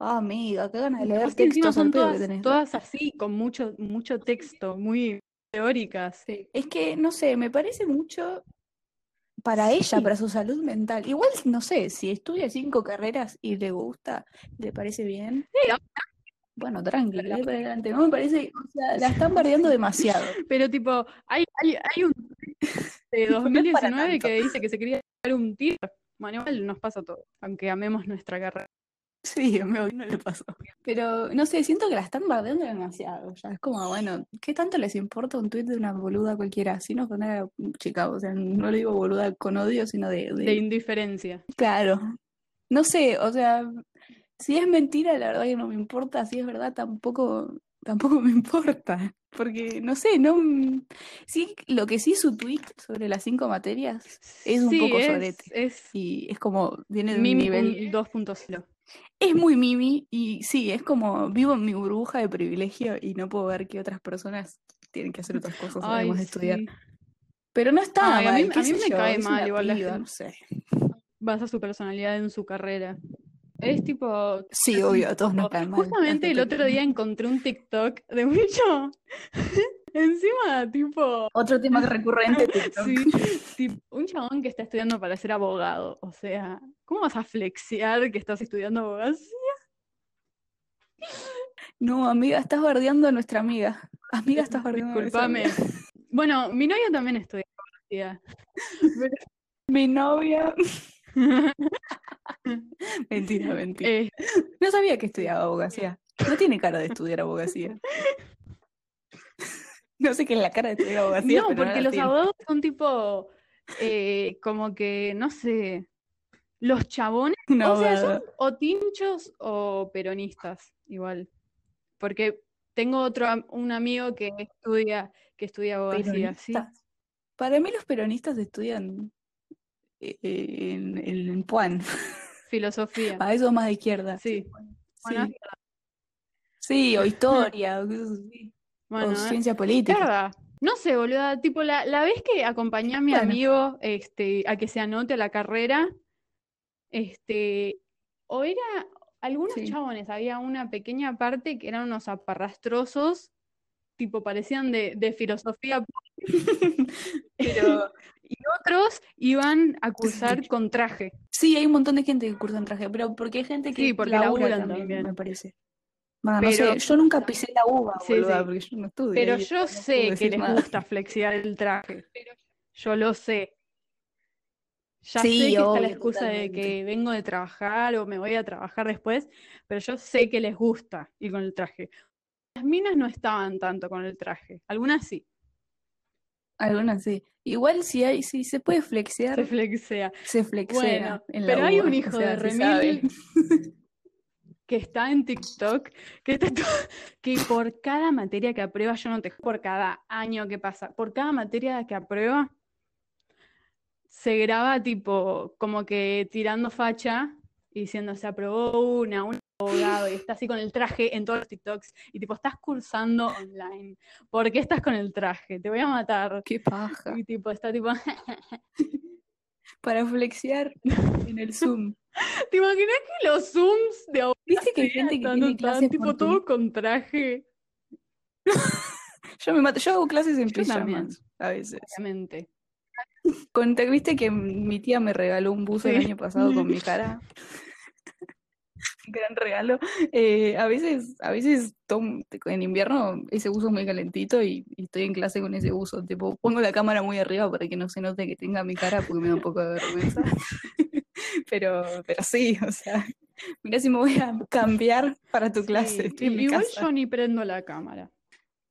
[SPEAKER 1] Ah, amiga, qué ganas de leer
[SPEAKER 2] encima
[SPEAKER 1] textos
[SPEAKER 2] son
[SPEAKER 1] pedo que
[SPEAKER 2] todas,
[SPEAKER 1] tenés.
[SPEAKER 2] todas así, con mucho, mucho texto, muy teóricas.
[SPEAKER 1] Sí. Es que, no sé, me parece mucho para ella,
[SPEAKER 2] Sí.
[SPEAKER 1] para su salud mental. Igual, no sé, si estudia cinco carreras y le gusta, le parece bien.
[SPEAKER 2] Sí,
[SPEAKER 1] Bueno, tranqui, para adelante. No me parece, o sea, la están bardeando demasiado.
[SPEAKER 2] Pero tipo, hay, hay, hay un de
[SPEAKER 1] No es para
[SPEAKER 2] 2019
[SPEAKER 1] tanto.
[SPEAKER 2] que dice que se quería dar un tiro. Igual nos pasa todo, aunque amemos nuestra carrera.
[SPEAKER 1] Sí, a mí hoy no le pasó. Pero, no sé, siento que la están bardeando demasiado. Ya es como, bueno, ¿qué tanto les importa un tuit de una boluda cualquiera? Sin ofender a chica, o sea, no le digo boluda con odio, sino de, de-
[SPEAKER 2] De indiferencia.
[SPEAKER 1] Claro. No sé, o sea, si es mentira, la verdad que no me importa. Si es verdad, tampoco, tampoco me importa. Porque, no sé, no. mm, Sí, lo que sí su tweet sobre las cinco materias es un
[SPEAKER 2] Sí,
[SPEAKER 1] poco
[SPEAKER 2] es,
[SPEAKER 1] sorete.
[SPEAKER 2] es
[SPEAKER 1] Y es como, viene de un nivel.
[SPEAKER 2] 2.0.
[SPEAKER 1] Es muy mimi y sí, es como vivo en mi burbuja de privilegio y no puedo ver que otras personas tienen que hacer otras cosas
[SPEAKER 2] Ay,
[SPEAKER 1] además de estudiar. Pero no está
[SPEAKER 2] Ay, a mí- a me
[SPEAKER 1] yo,
[SPEAKER 2] cae
[SPEAKER 1] es
[SPEAKER 2] mal igual la gente.
[SPEAKER 1] no sé.
[SPEAKER 2] Basa su personalidad en su carrera. Es tipo,
[SPEAKER 1] Sí, obvio, a todos nos caen mal.
[SPEAKER 2] Justamente el otro día encontré un TikTok de mucho. Encima, tipo,
[SPEAKER 1] Otro tema recurrente TikTok.
[SPEAKER 2] sí, tipo, un chabón que está estudiando para ser abogado. O sea, ¿cómo vas a flexiar que estás estudiando abogacía?
[SPEAKER 1] No, amiga, estás bardeando a nuestra amiga. Amiga, estás bardeando a nuestra
[SPEAKER 2] Disculpame.
[SPEAKER 1] amiga.
[SPEAKER 2] Bueno, mi novio también estudia abogacía.
[SPEAKER 1] Mi novia. Mentira, mentira.
[SPEAKER 2] Eh,
[SPEAKER 1] No sabía que estudiaba abogacía. No tiene cara de estudiar abogacía. No sé qué es la cara de estudiar abogacía,
[SPEAKER 2] no,
[SPEAKER 1] no
[SPEAKER 2] porque los abogados son tipo, eh, como que, no sé, los chabones
[SPEAKER 1] Una
[SPEAKER 2] O sea, son o tinchos o peronistas, igual. Porque tengo otro un amigo que estudia, que estudia abogacía, sí.
[SPEAKER 1] Para mí los peronistas estudian eh, eh, en, en, en Puan.
[SPEAKER 2] Filosofía.
[SPEAKER 1] A eso más de izquierda.
[SPEAKER 2] Sí. Bueno,
[SPEAKER 1] Sí. Sí, o historia, o cosas así.
[SPEAKER 2] Bueno,
[SPEAKER 1] O ciencia
[SPEAKER 2] es
[SPEAKER 1] política.
[SPEAKER 2] verdad. No sé, boluda, tipo la, la vez que acompañé a mi
[SPEAKER 1] Bueno.
[SPEAKER 2] amigo este, a que se anote a la carrera, este, o era algunos
[SPEAKER 1] Sí.
[SPEAKER 2] chabones, había una pequeña parte que eran unos aparrastrosos, tipo parecían de, de filosofía
[SPEAKER 1] Pero
[SPEAKER 2] Y otros iban a cursar con traje.
[SPEAKER 1] sí, hay un montón de gente que cursa en traje, pero porque hay gente que
[SPEAKER 2] Sí, porque
[SPEAKER 1] labura
[SPEAKER 2] laburan
[SPEAKER 1] también,
[SPEAKER 2] también.
[SPEAKER 1] me parece. No
[SPEAKER 2] Pero-
[SPEAKER 1] sé, yo nunca pisé la uva,
[SPEAKER 2] Sí,
[SPEAKER 1] boluda,
[SPEAKER 2] sí.
[SPEAKER 1] porque yo no estudio
[SPEAKER 2] Pero yo
[SPEAKER 1] no
[SPEAKER 2] sé que les
[SPEAKER 1] nada.
[SPEAKER 2] gusta flexiar el traje. Yo lo sé. Ya
[SPEAKER 1] Sí,
[SPEAKER 2] sé que está la excusa de que vengo de trabajar o me voy a trabajar después, pero yo sé que les gusta ir con el traje. Las minas no estaban tanto con el traje, algunas sí,
[SPEAKER 1] Algunas sí. Igual si hay, si se puede flexear,
[SPEAKER 2] se flexea.
[SPEAKER 1] se flexea
[SPEAKER 2] Bueno,
[SPEAKER 1] en la
[SPEAKER 2] pero hay un
[SPEAKER 1] o
[SPEAKER 2] hijo
[SPEAKER 1] sea,
[SPEAKER 2] de remil que está en TikTok, que, está to- que por cada materia que aprueba, yo no te por cada año que pasa, por cada materia que aprueba, se graba tipo como que tirando facha y diciendo se aprobó una, un abogado, y está así con el traje en todos los TikToks, y tipo, estás cursando online, ¿por qué estás con el traje? Te voy a matar.
[SPEAKER 1] Qué paja.
[SPEAKER 2] Y tipo, está tipo,
[SPEAKER 1] Para flexear en el Zoom.
[SPEAKER 2] ¿te imaginas que los Zooms de
[SPEAKER 1] ¿Viste que hay gente que tiene clases
[SPEAKER 2] tipo
[SPEAKER 1] por
[SPEAKER 2] todo con traje,
[SPEAKER 1] Yo me mato, yo hago clases en pijamas a veces.
[SPEAKER 2] obviamente.
[SPEAKER 1] Con, ¿te viste que mi tía me regaló un buzo el
[SPEAKER 2] Sí.
[SPEAKER 1] año pasado con mi cara? Gran regalo. Eh, a veces, a veces en invierno ese buzo es muy calentito y, y estoy en clase con ese buzo. Tipo, pongo la cámara muy arriba para que no se note que tenga mi cara porque me da un poco de vergüenza. Pero, pero sí, o sea, Mirá si me voy a cambiar para tu clase.
[SPEAKER 2] Sí, Igual yo ni prendo la cámara.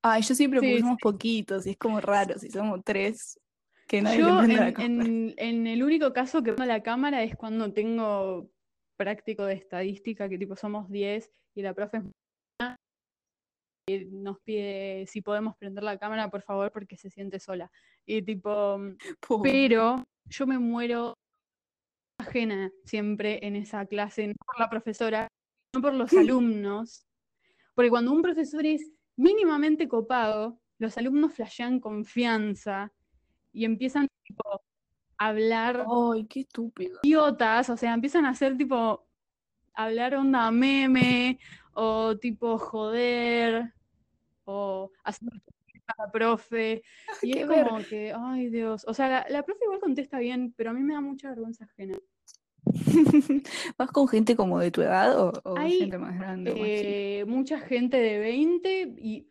[SPEAKER 1] Ay, yo siempre
[SPEAKER 2] Sí,
[SPEAKER 1] porque
[SPEAKER 2] sí.
[SPEAKER 1] somos poquitos y es como raro si somos tres que nadie
[SPEAKER 2] Yo en, en- en el único caso que prendo la cámara es cuando tengo práctico de estadística, que tipo somos 10 y la profe es y nos pide si podemos prender la cámara, por favor, porque se siente sola. Y tipo,
[SPEAKER 1] Po.
[SPEAKER 2] pero yo me muero ajena siempre en esa clase, no por la profesora, no por los alumnos, porque cuando un profesor es mínimamente copado, los alumnos flashean confianza y empiezan tipo, hablar
[SPEAKER 1] Ay, qué estúpido.
[SPEAKER 2] idiotas, o sea, empiezan a hacer tipo, hablar onda meme, o tipo joder, o hacer a la profe, y
[SPEAKER 1] qué
[SPEAKER 2] es como que, ay Dios, o sea, la, la profe igual contesta bien, pero a mí me da mucha vergüenza ajena.
[SPEAKER 1] ¿Vas con gente como de tu edad o, o
[SPEAKER 2] Hay,
[SPEAKER 1] gente más grande?
[SPEAKER 2] Eh, mucha gente de 20 y,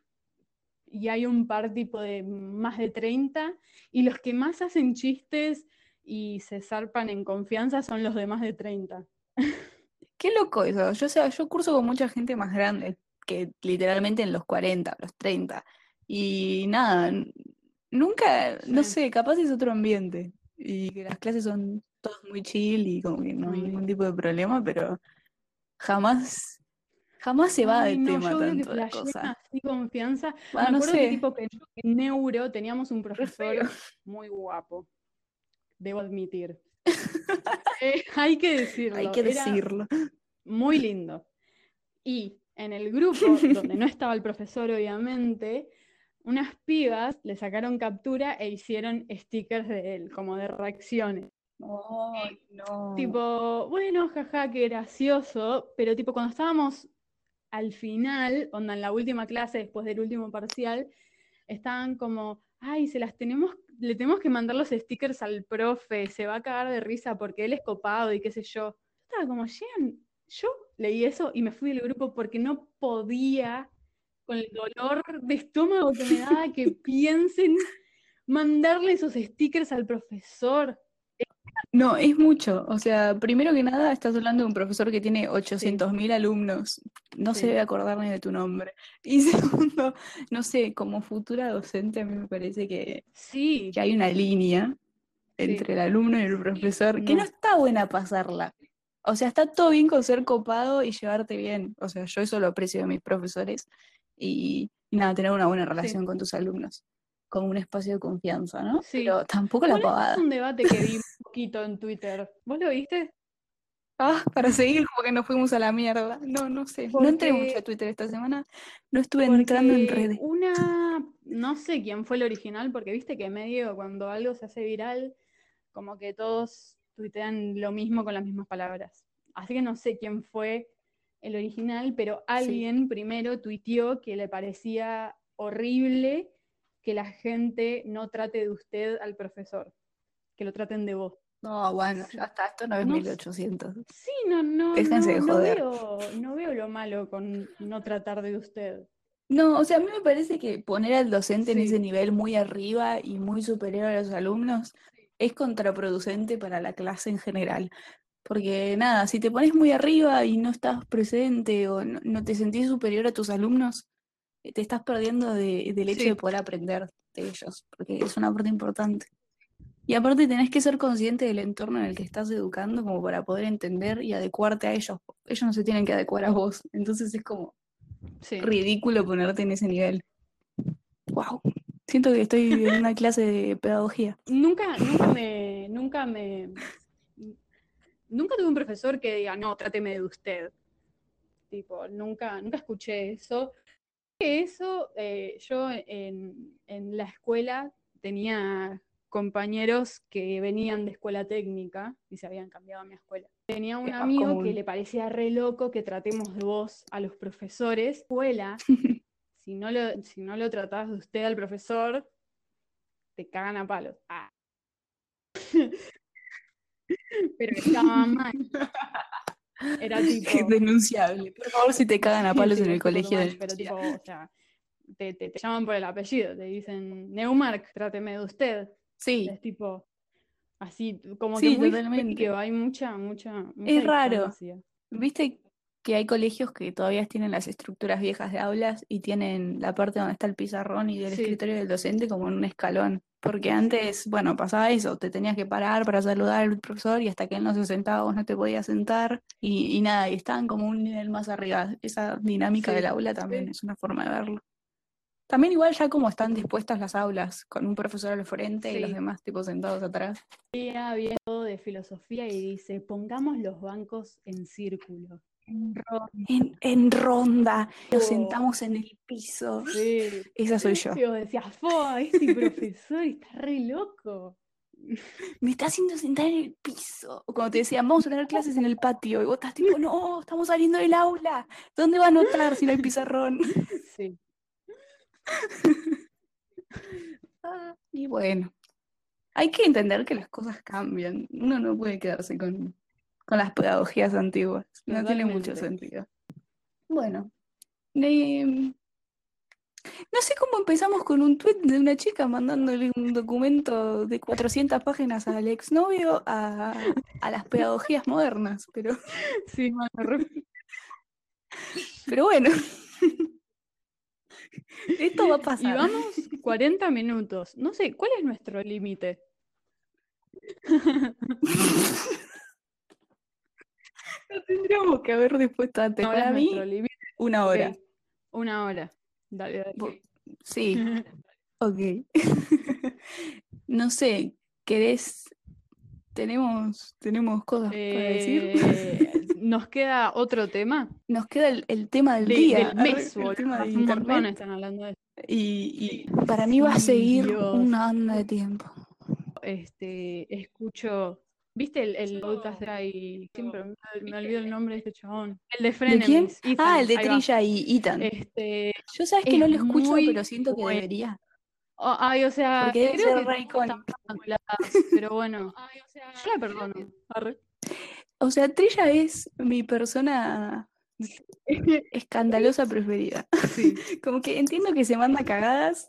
[SPEAKER 2] y hay un par tipo de más de 30 y los que más hacen chistes y se zarpan en confianza son los de más de 30.
[SPEAKER 1] Qué loco eso. Yo, o sea, yo curso con mucha gente más grande, que literalmente en los 40, los 30. Y nada, nunca, no sé, capaz es otro ambiente. Y que las clases son todas muy chill y como que no hay
[SPEAKER 2] Ay.
[SPEAKER 1] ningún tipo de problema, pero jamás, jamás se va
[SPEAKER 2] Ay,
[SPEAKER 1] de
[SPEAKER 2] no,
[SPEAKER 1] tema
[SPEAKER 2] yo que
[SPEAKER 1] tanto la
[SPEAKER 2] flashean
[SPEAKER 1] cosa.
[SPEAKER 2] así confianza.
[SPEAKER 1] Bueno,
[SPEAKER 2] Me
[SPEAKER 1] no
[SPEAKER 2] acuerdo que
[SPEAKER 1] sé,
[SPEAKER 2] tipo que en neuro teníamos un profesor muy guapo, debo admitir. Eh, hay que
[SPEAKER 1] Hay
[SPEAKER 2] decirlo,
[SPEAKER 1] que
[SPEAKER 2] era
[SPEAKER 1] decirlo.
[SPEAKER 2] muy lindo. Y en el grupo, donde no estaba el profesor, obviamente, unas pibas le sacaron captura e hicieron stickers de él, como de reacciones.
[SPEAKER 1] Ay, no.
[SPEAKER 2] Tipo, bueno, jaja, qué gracioso, pero tipo cuando estábamos al final, onda en la última clase, después del último parcial, estaban como, ay, se las tenemos, le tenemos que mandar los stickers al profe, se va a cagar de risa porque él es copado y qué sé yo. Yo estaba como, llegan, yo leí eso y me fui del grupo porque no podía con el dolor de estómago que me daba que piensen mandarle esos stickers al profesor.
[SPEAKER 1] No, es mucho. O sea, primero que nada, estás hablando de un profesor que tiene 800.000 alumnos. No se
[SPEAKER 2] Sí.
[SPEAKER 1] debe acordar ni de tu nombre. Y segundo, no sé, como futura docente, a mí me parece que,
[SPEAKER 2] Sí,
[SPEAKER 1] que hay una línea
[SPEAKER 2] Sí.
[SPEAKER 1] entre el alumno y el profesor que no
[SPEAKER 2] No.
[SPEAKER 1] está buena pasarla. O sea, está todo bien con ser copado y llevarte bien. O sea, yo eso lo aprecio de mis profesores. Y, y nada, tener una buena relación con tus alumnos. Con un espacio de confianza, ¿no?
[SPEAKER 2] Sí.
[SPEAKER 1] Pero tampoco la pavada.
[SPEAKER 2] es un debate que vi un poquito en Twitter. ¿Vos lo viste?
[SPEAKER 1] Ah, para seguir como que nos fuimos a la mierda. No, no sé. No entré mucho a Twitter esta semana. No estuve entrando en redes.
[SPEAKER 2] una, no sé quién fue el original, porque viste que medio cuando algo se hace viral, como que todos tuitean lo mismo con las mismas palabras. Así que no sé quién fue el original, pero alguien primero tuiteó que le parecía horrible que la gente no trate de usted al profesor, que lo traten de vos.
[SPEAKER 1] No, bueno, ya hasta esto no es
[SPEAKER 2] No sé.
[SPEAKER 1] 1800.
[SPEAKER 2] Sí, no, no,
[SPEAKER 1] Déjense
[SPEAKER 2] no,
[SPEAKER 1] de
[SPEAKER 2] no
[SPEAKER 1] joder.
[SPEAKER 2] veo, no veo lo malo con no tratar de usted.
[SPEAKER 1] No, o sea, a mí me parece que poner al docente en ese nivel muy arriba y muy superior a los alumnos es contraproducente para la clase en general. Porque nada, si te pones muy arriba y no estás presente o no, no te sentís superior a tus alumnos, te estás perdiendo de- del hecho
[SPEAKER 2] Sí.
[SPEAKER 1] de poder aprender de ellos, porque es una parte importante. Y aparte tenés que ser consciente del entorno en el que estás educando como para poder entender y adecuarte a ellos. Ellos no se tienen que adecuar a vos. Entonces es como
[SPEAKER 2] Sí.
[SPEAKER 1] ridículo ponerte en ese nivel. Wow. Siento que estoy en una clase de pedagogía.
[SPEAKER 2] Nunca, nunca me, nunca me, nunca tuve un profesor que diga, no, tráteme de usted. Tipo, nunca, nunca escuché eso. Que Eso, eh, yo en, en la escuela tenía compañeros que venían de escuela técnica y se habían cambiado a mi escuela. Tenía un amigo
[SPEAKER 1] común.
[SPEAKER 2] que le parecía re loco que tratemos de vos a los profesores. Escuela, si no lo, si no lo tratás de usted al profesor, te cagan a palos. Ah. Pero estaba mal. Era tipo.
[SPEAKER 1] Denunciable. Por favor, si te cagan a palos
[SPEAKER 2] sí,
[SPEAKER 1] en el colegio.
[SPEAKER 2] much, pero tipo, o sea, te, te- te llaman por el apellido, te dicen Neumark, tráteme de usted.
[SPEAKER 1] Sí,
[SPEAKER 2] Es tipo, así, como
[SPEAKER 1] Sí,
[SPEAKER 2] que muy
[SPEAKER 1] totalmente.
[SPEAKER 2] hay mucha, mucha, mucha
[SPEAKER 1] Es raro. ¿Viste que hay colegios que todavía tienen las estructuras viejas de aulas y tienen la parte donde está el pizarrón y el
[SPEAKER 2] Sí.
[SPEAKER 1] escritorio del docente como en un escalón? Porque antes, bueno, pasaba eso, te tenías que parar para saludar al profesor y hasta que él no se sentaba vos no te podías sentar y, y nada, y estaban como un nivel más arriba. Esa dinámica
[SPEAKER 2] Sí,
[SPEAKER 1] del aula también
[SPEAKER 2] sí.
[SPEAKER 1] es una forma de verlo. También igual ya como están dispuestas las aulas, con un profesor al frente y los demás tipos sentados atrás.
[SPEAKER 2] Viendo de filosofía y dice, pongamos los bancos en círculo. En ronda.
[SPEAKER 1] En, nos
[SPEAKER 2] Oh.
[SPEAKER 1] sentamos en el piso.
[SPEAKER 2] Sí.
[SPEAKER 1] Esa soy yo.
[SPEAKER 2] Y vos decías, ¡fua! Este profesor está re loco.
[SPEAKER 1] me está haciendo sentar en el piso. O cuando te decían, vamos a tener clases en el patio, y vos estás tipo, no, estamos saliendo del aula. ¿Dónde va a anotar si no hay pizarrón?
[SPEAKER 2] Sí.
[SPEAKER 1] Ah, y bueno, hay que entender que las cosas cambian. Uno no puede quedarse con, con las pedagogías antiguas. No tiene mucho sentido. Bueno, no sé cómo empezamos con un tuit de una chica mandándole un documento de 400 páginas al exnovio a, a las pedagogías modernas, pero,
[SPEAKER 2] Sí, mano,
[SPEAKER 1] pero bueno. Esto va a
[SPEAKER 2] Y
[SPEAKER 1] pasar.
[SPEAKER 2] vamos 40 minutos. No sé, ¿cuál es nuestro límite?
[SPEAKER 1] Lo tendríamos que haber dispuesto antes. Para mí, una hora.
[SPEAKER 2] Una hora. Dale, dale.
[SPEAKER 1] Sí, ok. No sé, ¿querés? Tenemos, tenemos cosas para decir.
[SPEAKER 2] Eh, Nos queda otro tema
[SPEAKER 1] Nos queda el, el tema del
[SPEAKER 2] de-
[SPEAKER 1] día,
[SPEAKER 2] del mes,
[SPEAKER 1] el tema de internet.
[SPEAKER 2] están hablando de esto.
[SPEAKER 1] Y, y para mí va a seguir
[SPEAKER 2] Dios.
[SPEAKER 1] una anda de tiempo.
[SPEAKER 2] Este, escucho. ¿Viste el, el podcast de ahí? Siempre me, me olvido el nombre de este chabón. El de
[SPEAKER 1] ¿De quién?
[SPEAKER 2] Frenemies.
[SPEAKER 1] Ah,
[SPEAKER 2] Ethan,
[SPEAKER 1] el de. Trilla y Ethan.
[SPEAKER 2] Este,
[SPEAKER 1] Yo sabes que no lo escucho, pero siento que
[SPEAKER 2] bueno.
[SPEAKER 1] debería.
[SPEAKER 2] oh, ay, o sea,
[SPEAKER 1] Porque debe
[SPEAKER 2] creo
[SPEAKER 1] ser
[SPEAKER 2] que
[SPEAKER 1] re
[SPEAKER 2] todos
[SPEAKER 1] icónico.
[SPEAKER 2] están maculadas, pero bueno, yo la perdono. Arre.
[SPEAKER 1] O sea, Trilla es mi persona escandalosa preferida.
[SPEAKER 2] Sí,
[SPEAKER 1] Como que entiendo que se manda cagadas,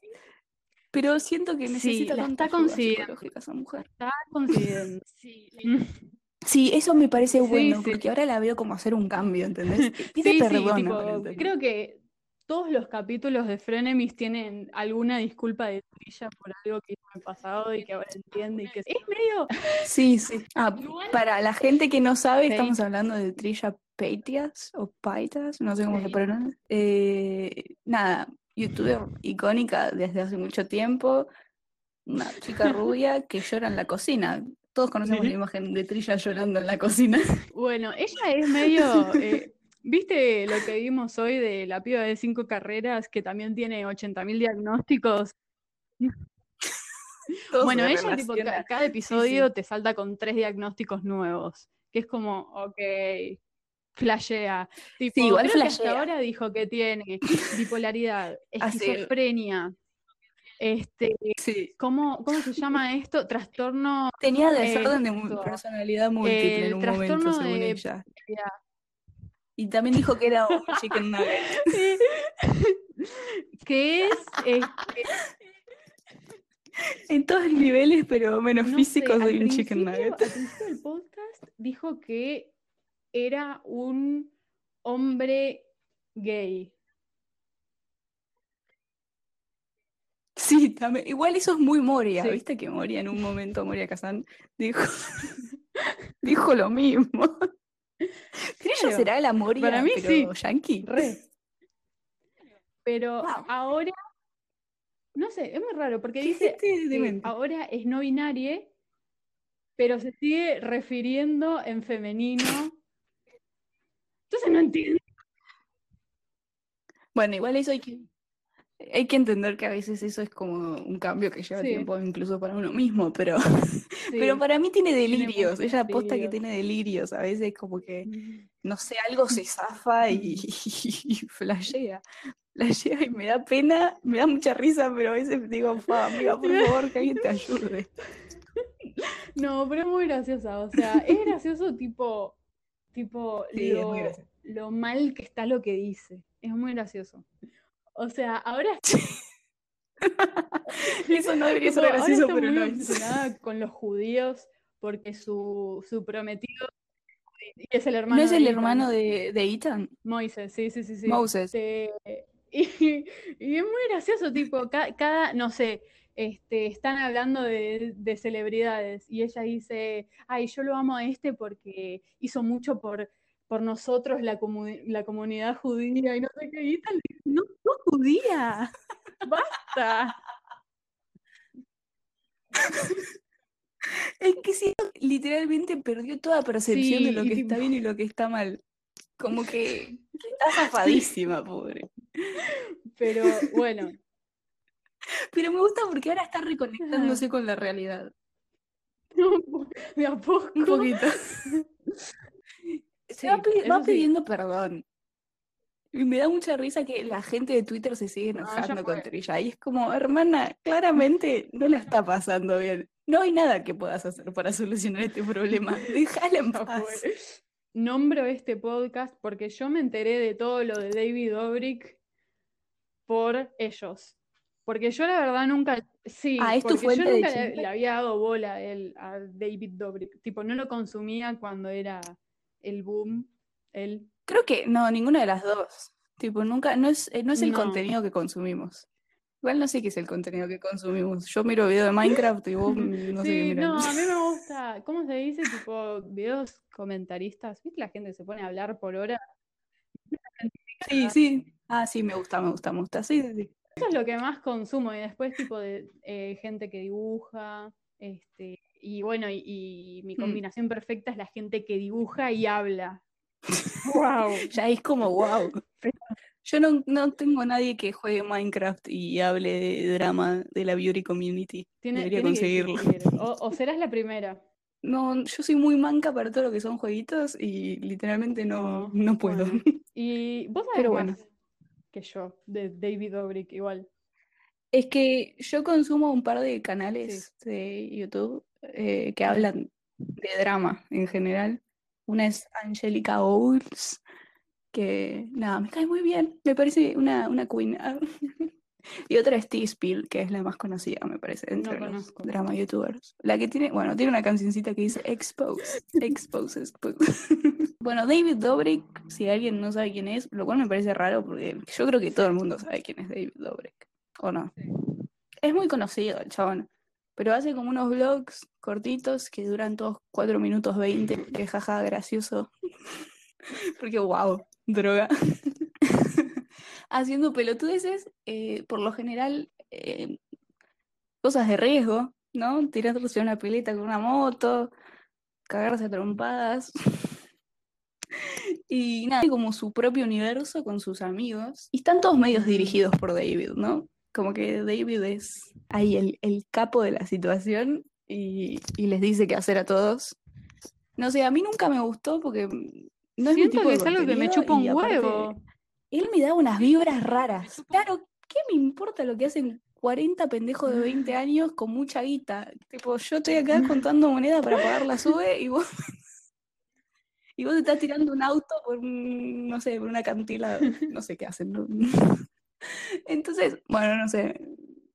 [SPEAKER 1] pero siento que
[SPEAKER 2] Sí,
[SPEAKER 1] necesita
[SPEAKER 2] la
[SPEAKER 1] tanta
[SPEAKER 2] está
[SPEAKER 1] psicológica esa mujer.
[SPEAKER 2] está consiguiendo.
[SPEAKER 1] Sí, eso me parece
[SPEAKER 2] Sí,
[SPEAKER 1] bueno,
[SPEAKER 2] sí.
[SPEAKER 1] porque ahora la veo como hacer un cambio, ¿entendés? Pide
[SPEAKER 2] Sí, sí,
[SPEAKER 1] perdón
[SPEAKER 2] creo que todos los capítulos de Frenemies tienen alguna disculpa de Trilla por algo que hizo en el pasado y que ahora entiende y que es medio
[SPEAKER 1] Sí, sí. Ah, para la gente que no sabe, estamos hablando de Trisha Paytas o Paitas, no sé cómo se
[SPEAKER 2] Sí.
[SPEAKER 1] pronuncia. Eh, nada, youtuber icónica desde hace mucho tiempo, una chica rubia que llora en la cocina. Todos conocemos la imagen de Trilla llorando en la cocina.
[SPEAKER 2] Bueno, ella es medio. eh, ¿Viste lo que vimos hoy de la piba de cinco carreras que también tiene 80.000 diagnósticos?
[SPEAKER 1] Todo
[SPEAKER 2] Bueno, ella, tipo, cada episodio te salta con tres diagnósticos nuevos. Que es como, ok, flashea. Tipo,
[SPEAKER 1] Sí, igual
[SPEAKER 2] creo que hasta ahora dijo que tiene bipolaridad,
[SPEAKER 1] Así.
[SPEAKER 2] esquizofrenia. Este,
[SPEAKER 1] Sí.
[SPEAKER 2] ¿cómo, ¿Cómo se llama esto? Trastorno.
[SPEAKER 1] Tenía desorden de personalidad múltiple en un momento,
[SPEAKER 2] trastorno
[SPEAKER 1] según
[SPEAKER 2] de-
[SPEAKER 1] ella. Y también dijo que era un chicken nugget.
[SPEAKER 2] que es este,
[SPEAKER 1] En todos los niveles, pero menos
[SPEAKER 2] No
[SPEAKER 1] físico,
[SPEAKER 2] sé, al
[SPEAKER 1] soy un chicken nugget.
[SPEAKER 2] Al principio del podcast dijo que era un hombre gay.
[SPEAKER 1] Sí, también. Igual eso es muy Moria.
[SPEAKER 2] Sí.
[SPEAKER 1] ¿Viste que Moria en un momento, Moria Kazan, dijo, dijo lo mismo? Trilla
[SPEAKER 2] Claro,
[SPEAKER 1] será la Moria,
[SPEAKER 2] para mí
[SPEAKER 1] pero
[SPEAKER 2] sí.
[SPEAKER 1] yankee.
[SPEAKER 2] Re. Pero
[SPEAKER 1] Wow.
[SPEAKER 2] ahora, no sé, es muy raro porque dice
[SPEAKER 1] demente.
[SPEAKER 2] ahora es no binaria, pero se sigue refiriendo en femenino. Entonces no entiendo.
[SPEAKER 1] Bueno, igual eso hay que, hay que entender que a veces eso es como un cambio que lleva
[SPEAKER 2] Sí.
[SPEAKER 1] tiempo incluso para uno mismo, pero,
[SPEAKER 2] Sí.
[SPEAKER 1] pero para mí tiene delirios. Ella aposta que tiene delirios. A veces como que, no sé, algo se zafa y, y flashea. Flashea y me da pena, me da mucha risa, pero a veces digo, fa, amiga, por favor, que alguien te ayude.
[SPEAKER 2] No, pero es muy graciosa. O sea, es gracioso tipo, tipo
[SPEAKER 1] Sí, es
[SPEAKER 2] lo,
[SPEAKER 1] muy
[SPEAKER 2] lo mal que está lo que dice. Es muy gracioso. O sea, ahora,
[SPEAKER 1] Eso no debería ser gracioso, pero
[SPEAKER 2] muy
[SPEAKER 1] no
[SPEAKER 2] obsesionada con los judíos porque su, su prometido es el hermano
[SPEAKER 1] ¿No es
[SPEAKER 2] de
[SPEAKER 1] el
[SPEAKER 2] Ethan.
[SPEAKER 1] hermano de, de Ethan?
[SPEAKER 2] Moises, sí, sí, sí, sí.
[SPEAKER 1] Moses.
[SPEAKER 2] Este, y, y es muy gracioso, tipo, ca- cada, no sé, este, están hablando de, de celebridades y ella dice, ay, yo lo amo a este porque hizo mucho por, por nosotros, la, comu- la comunidad judía y no sé qué, y dice, no, no judía, basta.
[SPEAKER 1] Es que sí, literalmente perdió toda percepción
[SPEAKER 2] Sí,
[SPEAKER 1] de lo que está bien y lo que está mal. Como que está zafadísima, pobre.
[SPEAKER 2] Pero bueno,
[SPEAKER 1] Pero me gusta porque ahora está reconectándose con la realidad.
[SPEAKER 2] de a poco.
[SPEAKER 1] Un poquito. Se
[SPEAKER 2] Sí,
[SPEAKER 1] va,
[SPEAKER 2] sí.
[SPEAKER 1] pidiendo perdón. Y me da mucha risa que la gente de Twitter se sigue
[SPEAKER 2] ya
[SPEAKER 1] enojando
[SPEAKER 2] fue.
[SPEAKER 1] contra ella. Y es como, hermana, claramente no la está pasando bien. No hay nada que puedas hacer para solucionar este problema. Déjala en paz.
[SPEAKER 2] Nombro este podcast porque yo me enteré de todo lo de David Dobrik por ellos. Porque yo la verdad nunca, sí,
[SPEAKER 1] Ah, ¿es tu
[SPEAKER 2] porque yo nunca le, había dado bola a, él, a David Dobrik. Tipo, no lo consumía cuando era el boom, él.
[SPEAKER 1] Creo que no, ninguna de las dos. Tipo, nunca, no es, eh, no es el
[SPEAKER 2] No.
[SPEAKER 1] contenido que consumimos. Igual no sé qué es el contenido que consumimos. Yo miro video de Minecraft y vos no sé qué miran.
[SPEAKER 2] no, a mí me gusta, ¿cómo se dice? Tipo, videos comentaristas. ¿Viste la gente se pone a hablar por hora?
[SPEAKER 1] Sí, sí. Ah, sí, me gusta, me gusta, me gusta. Sí, sí, sí.
[SPEAKER 2] Eso es lo que más consumo y después tipo de eh, gente que dibuja, este, y bueno, y, y mi
[SPEAKER 1] Mm.
[SPEAKER 2] combinación perfecta es la gente que dibuja y habla. ¡Wow!
[SPEAKER 1] Ya es como, wow. Yo no, no tengo nadie que juegue Minecraft y hable de drama de la beauty community.
[SPEAKER 2] Tiene,
[SPEAKER 1] Debería
[SPEAKER 2] tiene
[SPEAKER 1] conseguirlo.
[SPEAKER 2] O, o serás la primera.
[SPEAKER 1] No, yo soy muy manca para todo lo que son jueguitos y literalmente no, no puedo.
[SPEAKER 2] bueno. Y vos sabés
[SPEAKER 1] Pero bueno.
[SPEAKER 2] más que yo, de David Dobrik, igual.
[SPEAKER 1] Es que yo consumo un par de canales de YouTube eh, que hablan de drama en general. Una es Angelica Owls, que nada, me cae muy bien, me parece una, una queen. Y otra es T-Spill, que es la más conocida, me parece, entre los drama youtubers. La que tiene, bueno, tiene una cancioncita que dice Expose, Expose, Expose. Bueno, David Dobrik, si alguien no sabe quién es, lo cual me parece raro porque yo creo que todo el mundo sabe quién es David Dobrik, ¿o no? Es muy conocido el chabón, pero hace como unos vlogs cortitos que duran todos 4 minutos 20, que jaja, gracioso. Porque wow, droga. Haciendo pelotudeces, eh, por lo general, eh, cosas de riesgo, ¿no? Tirarse una pileta con una moto, cagarse a trompadas. Y nada, como su propio universo con sus amigos. Y están todos medios dirigidos por David, ¿no? Como que David es ahí el, el capo de la situación y, y les dice qué hacer a todos. No sé, a mí nunca me gustó porque no es mi
[SPEAKER 2] Siento
[SPEAKER 1] tipo
[SPEAKER 2] que
[SPEAKER 1] de
[SPEAKER 2] es algo que me chupa un
[SPEAKER 1] aparte,
[SPEAKER 2] huevo.
[SPEAKER 1] Él me da unas vibras raras. Claro, ¿qué me importa lo que hacen 40 pendejos de 20 años con mucha guita? Tipo, yo estoy acá contando moneda para pagar la sube y vos y vos te estás tirando un auto por un, no sé, por una acantilado. No sé qué hacen. ¿no? Entonces, bueno, no sé,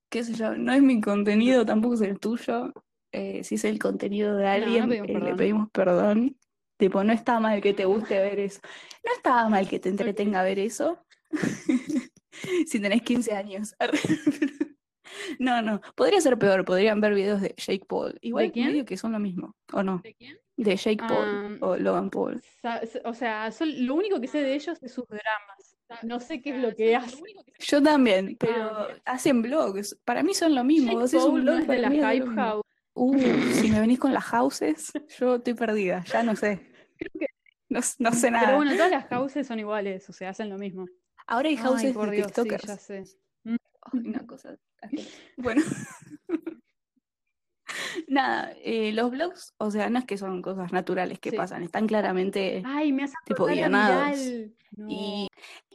[SPEAKER 1] qué sé yo, no es mi contenido, tampoco es el tuyo. Eh, si es el contenido de alguien,
[SPEAKER 2] pedimos
[SPEAKER 1] eh, le pedimos perdón. Tipo, no está mal que te guste ver eso. No está mal que te entretenga ver eso. si tenés 15 años. No, no, podría ser peor, podrían ver videos de Jake Paul. Igual
[SPEAKER 2] quién?
[SPEAKER 1] medio que son lo mismo, ¿o no?
[SPEAKER 2] ¿De quién?
[SPEAKER 1] De Jake
[SPEAKER 2] Ah,
[SPEAKER 1] Paul o Logan Paul.
[SPEAKER 2] O sea, lo único que sé de ellos es sus dramas. No sé qué es lo que hacen.
[SPEAKER 1] Yo también, pero
[SPEAKER 2] Ah.
[SPEAKER 1] hacen vlogs. Para mí son lo mismo.
[SPEAKER 2] Jake
[SPEAKER 1] Vos un
[SPEAKER 2] no es de la Hype. House.
[SPEAKER 1] Uh, si me venís con las houses, yo estoy perdida, ya no sé. No, s- no sé nada.
[SPEAKER 2] Pero bueno, todas las houses son iguales, o sea, hacen lo mismo.
[SPEAKER 1] Ahora hay
[SPEAKER 2] Ay,
[SPEAKER 1] houses
[SPEAKER 2] por
[SPEAKER 1] de
[SPEAKER 2] Dios, sí, ya sé.
[SPEAKER 1] Una cosa. Bueno. Nada, eh, los vlogs, o sea, no es que son cosas naturales que
[SPEAKER 2] Sí.
[SPEAKER 1] pasan, están claramente
[SPEAKER 2] Ay, me hace
[SPEAKER 1] Tipo guionados.
[SPEAKER 2] Viral. No,
[SPEAKER 1] Y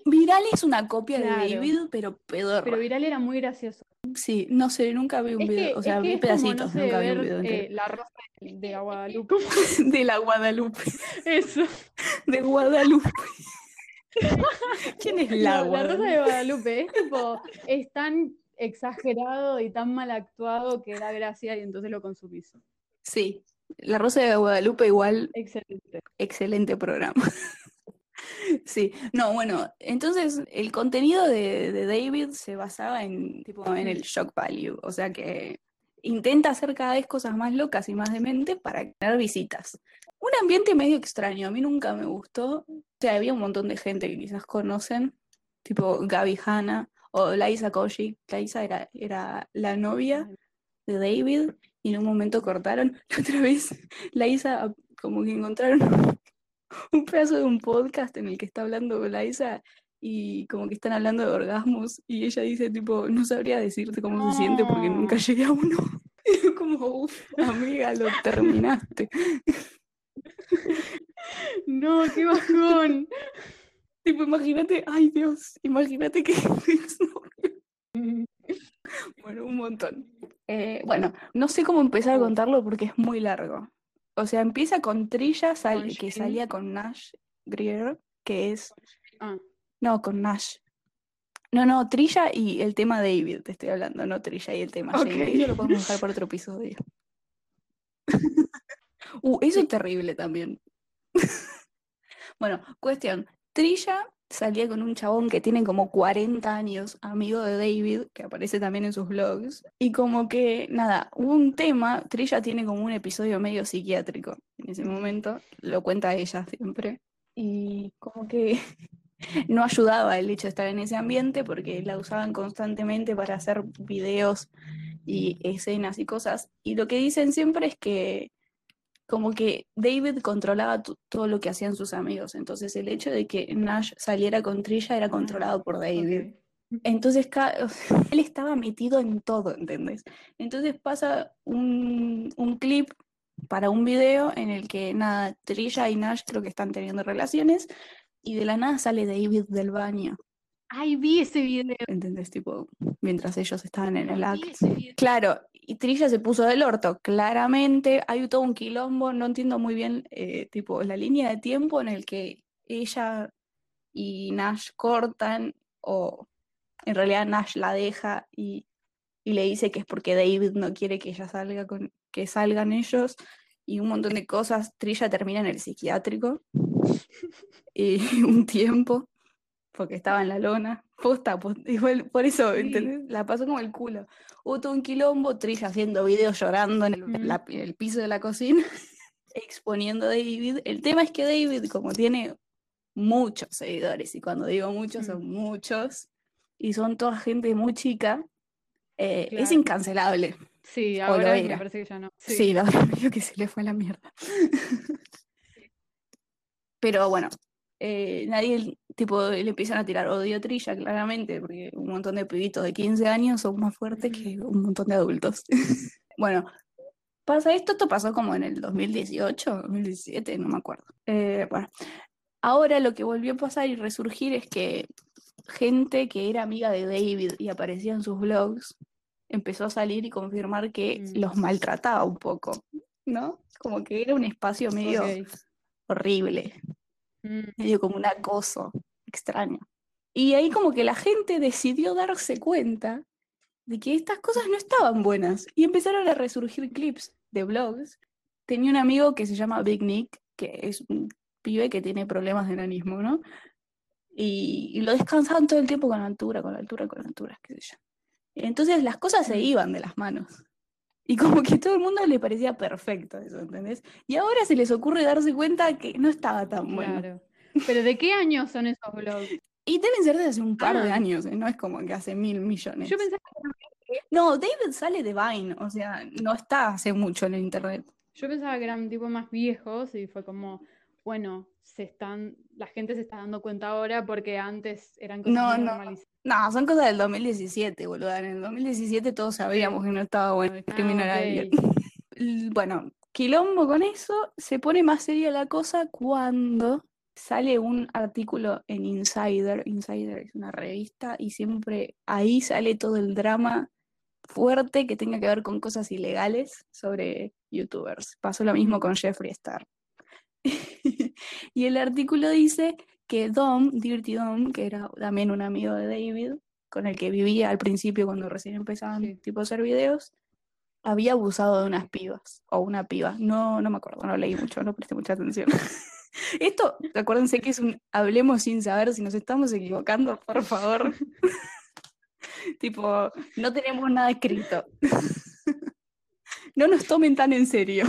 [SPEAKER 1] Viral es una copia
[SPEAKER 2] Claro.
[SPEAKER 1] de David, pero pedorra.
[SPEAKER 2] Pero Viral era muy gracioso.
[SPEAKER 1] Sí, no sé, nunca vi un
[SPEAKER 2] Es
[SPEAKER 1] video,
[SPEAKER 2] que,
[SPEAKER 1] o sea, vi
[SPEAKER 2] es como,
[SPEAKER 1] pedacitos,
[SPEAKER 2] no sé,
[SPEAKER 1] nunca vi un
[SPEAKER 2] ver
[SPEAKER 1] video
[SPEAKER 2] eh. La Rosa de, de Guadalupe.
[SPEAKER 1] De la Guadalupe,
[SPEAKER 2] Eso.
[SPEAKER 1] de Guadalupe. ¿Quién es la
[SPEAKER 2] No, la Rosa de
[SPEAKER 1] Guadalupe?
[SPEAKER 2] Guadalupe es tipo, es tan exagerado y tan mal actuado que da gracia y entonces lo consumís.
[SPEAKER 1] Sí, La Rosa de Guadalupe igual,
[SPEAKER 2] Excelente.
[SPEAKER 1] excelente programa. Sí, no, bueno, entonces el contenido de, David se basaba en, tipo, en el shock value, o sea que intenta hacer cada vez cosas más locas y más dementes para tener visitas. Un ambiente medio extraño, a mí nunca me gustó. O sea, había un montón de gente que quizás conocen, tipo Gaby Hanna o Laisa Koji. Laisa era, era la novia de David y en un momento cortaron. Otra vez, Laisa, como que encontraron un pedazo de un podcast en el que está hablando Laisa y como que están hablando de orgasmos y ella dice tipo, no sabría decirte cómo se siente porque nunca llegué a uno. Y yo como, uff, amiga, lo terminaste.
[SPEAKER 2] No, qué bajón.
[SPEAKER 1] Tipo, imagínate, ay Dios, imagínate que Bueno, un montón. Eh, bueno, no sé cómo empezar a contarlo porque es muy largo. O sea, empieza con Trilla, sal-
[SPEAKER 2] Con
[SPEAKER 1] que salía con Nash Greer, que es
[SPEAKER 2] Ah,
[SPEAKER 1] No, con Nash. No, no, Trilla y el tema David, te estoy hablando, no Trilla y el tema Shane.
[SPEAKER 2] Ok.
[SPEAKER 1] Eso lo podemos dejar para otro episodio. uh, eso es terrible también. bueno, cuestión. Trilla salía con un chabón que tiene como 40 años, amigo de David, que aparece también en sus vlogs. Y como que, nada, hubo un tema, Trilla tiene como un episodio medio psiquiátrico en ese momento, lo cuenta ella siempre. Y como que no ayudaba el hecho de estar en ese ambiente porque la usaban constantemente para hacer videos y escenas y cosas. Y lo que dicen siempre es que como que David controlaba todo lo que hacían sus amigos. Entonces el hecho de que Nash saliera con Trilla era controlado por David. Entonces él estaba metido en todo, ¿entendés? Entonces pasa un, un clip para un video en el que nada, Trilla y Nash creo que están teniendo relaciones y de la nada sale David del baño,
[SPEAKER 2] Ay, vi ese video.
[SPEAKER 1] ¿entendés? Tipo, mientras ellos estaban en el acto. Claro, y Trilla se puso del orto, claramente. Hay todo un quilombo, no entiendo muy bien, eh, tipo, la línea de tiempo en el que ella y Nash cortan, o en realidad Nash la deja y, y le dice que es porque David no quiere que ella salga con, que salgan ellos, y un montón de cosas. Trilla termina en el psiquiátrico y un tiempo, porque estaba en la lona. Posta, posta, igual, por eso,
[SPEAKER 2] Sí.
[SPEAKER 1] ¿entendés? La pasó como el culo. Hubo todo un quilombo, Trilla haciendo videos llorando en el,
[SPEAKER 2] Ujú.
[SPEAKER 1] la- en el piso de la cocina, exponiendo a David. El tema es que David, como tiene muchos seguidores, y cuando digo muchos, son muchos, y son toda gente muy chica, eh, es incancelable.
[SPEAKER 2] Sí, ahora me parece que ya no.
[SPEAKER 1] Sí, la verdad que se le fue la mierda. Pero bueno, eh, nadie, tipo, le empiezan a tirar odio a Trilla, claramente, porque un montón de pibitos de 15 años son más fuertes que un montón de adultos. bueno, pasa esto, esto pasó como en el 2018, 2017, no me acuerdo. Eh, bueno, ahora lo que volvió a pasar y resurgir es que gente que era amiga de David y aparecía en sus blogs empezó a salir y confirmar que
[SPEAKER 2] Mm.
[SPEAKER 1] los maltrataba un poco, ¿no? Como que era un espacio medio horrible,
[SPEAKER 2] Mm,
[SPEAKER 1] medio como un acoso extraño. Y ahí como que la gente decidió darse cuenta de que estas cosas no estaban buenas y empezaron a resurgir clips de blogs. Tenía un amigo que se llama Big Nick, que es un pibe que tiene problemas de enanismo, ¿no? Y, y lo descansaban todo el tiempo con altura, con altura, con altura, qué sé yo. Entonces las cosas se
[SPEAKER 2] Mm.
[SPEAKER 1] iban de las manos. Y como que todo el mundo le parecía perfecto eso, ¿entendés? Y ahora se les ocurre darse cuenta que no estaba tan bueno.
[SPEAKER 2] Claro. ¿Pero de qué año son esos blogs?
[SPEAKER 1] Y deben ser desde hace un par de
[SPEAKER 2] Ah.
[SPEAKER 1] años, ¿eh? No es como que hace mil millones.
[SPEAKER 2] Yo pensaba,
[SPEAKER 1] No, David sale de Vine, o sea, no está hace mucho en el internet.
[SPEAKER 2] yo pensaba que eran tipo más viejos y fue como, bueno, se están, la gente se está dando cuenta ahora porque antes eran cosas
[SPEAKER 1] No, no.
[SPEAKER 2] normalizadas.
[SPEAKER 1] No, son cosas del 2017, boludo. En el 2017 todos sabíamos que no estaba bueno discriminar a
[SPEAKER 2] Ah,
[SPEAKER 1] alguien.
[SPEAKER 2] ok.
[SPEAKER 1] L- Bueno, quilombo con eso, se pone más seria la cosa cuando sale un artículo en Insider. Insider es una revista y siempre ahí sale todo el drama fuerte que tenga que ver con cosas ilegales sobre youtubers. Pasó lo mismo con Jeffree Star. y el artículo dice que Dom, Dirty Dom, que era también un amigo de David, con el que vivía al principio cuando recién empezaban
[SPEAKER 2] Sí.
[SPEAKER 1] tipo a hacer videos, había abusado de unas pibas, o una piba, no, no me acuerdo, no leí mucho, no presté mucha atención. Esto, acuérdense que es un hablemos sin saber si nos estamos equivocando, por favor. tipo, no tenemos nada escrito. no nos tomen tan en serio.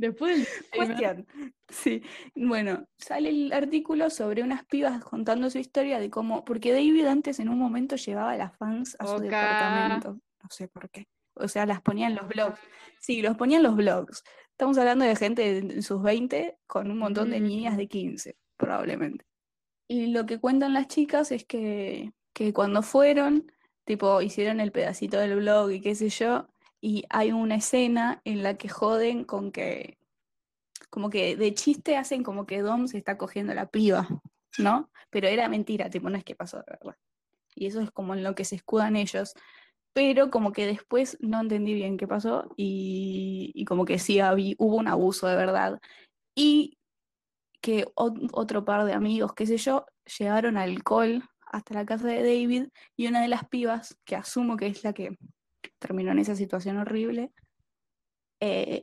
[SPEAKER 2] Después
[SPEAKER 1] Cuestión. Sí, bueno, sale el artículo sobre unas pibas contando su historia de cómo, porque David antes en un momento llevaba a las fans a su
[SPEAKER 2] Oca.
[SPEAKER 1] departamento, no sé por qué. O sea, las ponía en los blogs. Sí, los ponía en los blogs. Estamos hablando de gente en sus 20 con un montón de niñas de 15, probablemente. Y lo que cuentan las chicas es que, que cuando fueron, tipo, hicieron el pedacito del blog y qué sé yo, y hay una escena en la que joden con que, como que de chiste hacen como que Dom se está cogiendo a la piba, ¿no? Pero era mentira, tipo, no es que pasó de verdad. Y eso es como en lo que se escudan ellos. Pero como que después no entendí bien qué pasó y, y como que sí habí- hubo un abuso de verdad. Y que ot- otro par de amigos, qué sé yo, llevaron alcohol hasta la casa de David y una de las pibas, que asumo que es la que terminó en esa situación horrible, eh,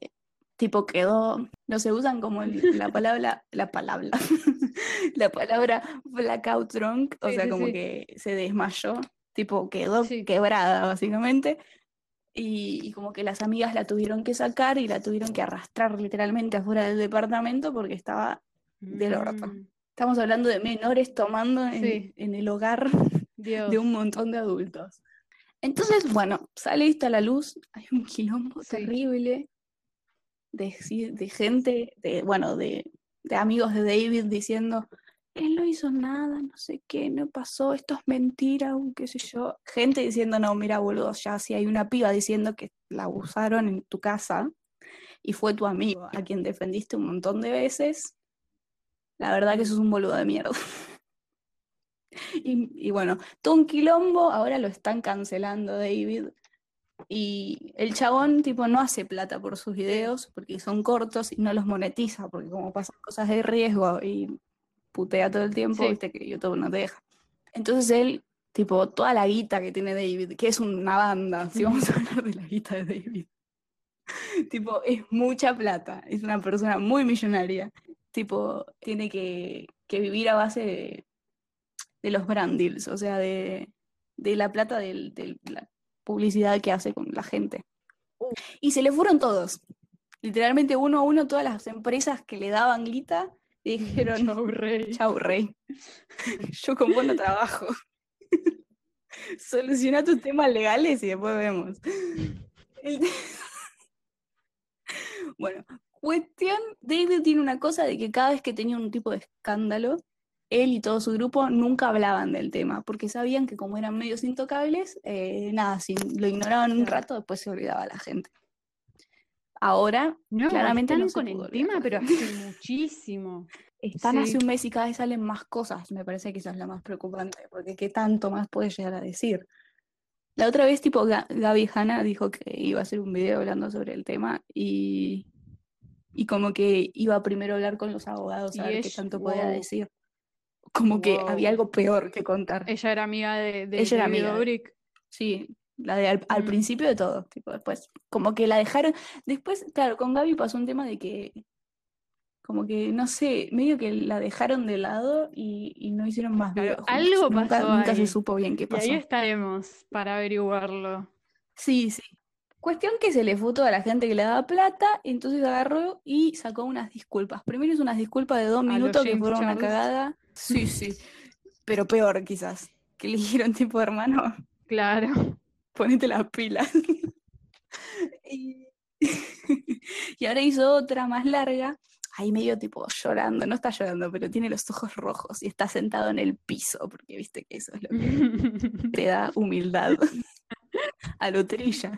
[SPEAKER 1] tipo quedó, no se usan como el- la palabra, la palabra, la palabra blackout drunk, o
[SPEAKER 2] Sí,
[SPEAKER 1] sea,
[SPEAKER 2] sí,
[SPEAKER 1] como
[SPEAKER 2] sí.
[SPEAKER 1] que se desmayó, tipo quedó quebrada básicamente. Y, y como que las amigas la tuvieron que sacar y la tuvieron que arrastrar literalmente afuera del departamento porque estaba del orto.
[SPEAKER 2] Mm,
[SPEAKER 1] Estamos hablando de menores tomando en, el hogar
[SPEAKER 2] Dios.
[SPEAKER 1] de un montón de adultos. Entonces, bueno, sale esto a la luz, hay un quilombo
[SPEAKER 2] Sí.
[SPEAKER 1] terrible de, gente, de, bueno, de, de amigos de David diciendo, él no hizo nada, no sé qué, no pasó, esto es mentira, o qué sé yo. Gente diciendo, no, mira, boludo, ya si hay una piba diciendo que la abusaron en tu casa y fue tu amigo a quien defendiste un montón de veces, la verdad que eso es un boludo de mierda. Y, y bueno, todo un quilombo, ahora lo están cancelando David. Y el chabón, tipo, no hace plata por sus videos porque son cortos y no los monetiza, porque como pasan cosas de riesgo y putea todo el tiempo,
[SPEAKER 2] Sí.
[SPEAKER 1] viste que YouTube no te deja. Entonces él, tipo, toda la guita que tiene David, que es una banda, si vamos a hablar de la guita de David, tipo, es mucha plata, es una persona muy millonaria, tipo, tiene que, que vivir a base de, de los brand deals, o sea, de, de la plata del- de la publicidad que hace con la gente.
[SPEAKER 2] Uh.
[SPEAKER 1] Y se le fueron todos. Literalmente uno a uno, todas las empresas que le daban guita, dijeron,
[SPEAKER 2] Chau, rey.
[SPEAKER 1] chau, rey. Yo con vos no trabajo. Soluciona tus temas legales y después vemos. Bueno, cuestión, David tiene una cosa de que cada vez que tenía un tipo de escándalo, él y todo su grupo nunca hablaban del tema, porque sabían que como eran medios intocables, eh, nada, si lo ignoraban un rato, después se olvidaba la gente. Ahora
[SPEAKER 2] No,
[SPEAKER 1] Claramente
[SPEAKER 2] están
[SPEAKER 1] no
[SPEAKER 2] con el tema, pero hace muchísimo.
[SPEAKER 1] están hace un mes y cada vez salen más cosas, me parece que eso es lo más preocupante, porque qué tanto más puede llegar a decir. La otra vez, tipo, Ga- Gaby Hanna dijo que iba a hacer un video hablando sobre el tema y, y como que iba primero a hablar con los abogados
[SPEAKER 2] Y
[SPEAKER 1] a ver qué tanto podía decir. Como que había algo peor que contar.
[SPEAKER 2] Ella era amiga de, de
[SPEAKER 1] Ella era amiga
[SPEAKER 2] Dobrik.
[SPEAKER 1] Sí, la de al, al
[SPEAKER 2] Mm.
[SPEAKER 1] principio de todo, tipo, después, como que la dejaron, después, claro, con Gaby pasó un tema de que, como que, no sé, medio que la dejaron de lado y, y no hicieron más
[SPEAKER 2] Claro, algo.
[SPEAKER 1] Nunca,
[SPEAKER 2] pasó
[SPEAKER 1] nunca se supo bien qué
[SPEAKER 2] Y
[SPEAKER 1] pasó.
[SPEAKER 2] ahí estaremos para averiguarlo.
[SPEAKER 1] Sí, sí. Cuestión que se le fue toda la gente que le daba plata, entonces agarró y sacó unas disculpas. Primero hizo unas disculpas de dos
[SPEAKER 2] A
[SPEAKER 1] minutos que fueron una cagada. Sí, sí. Pero peor quizás. Que le dijeron tipo, hermano,
[SPEAKER 2] Claro.
[SPEAKER 1] ponete las pilas. y... y ahora hizo otra más larga, ahí medio tipo llorando, no está llorando, pero tiene los ojos rojos y está sentado en el piso, porque viste que eso es lo que te da humildad a lo trilla.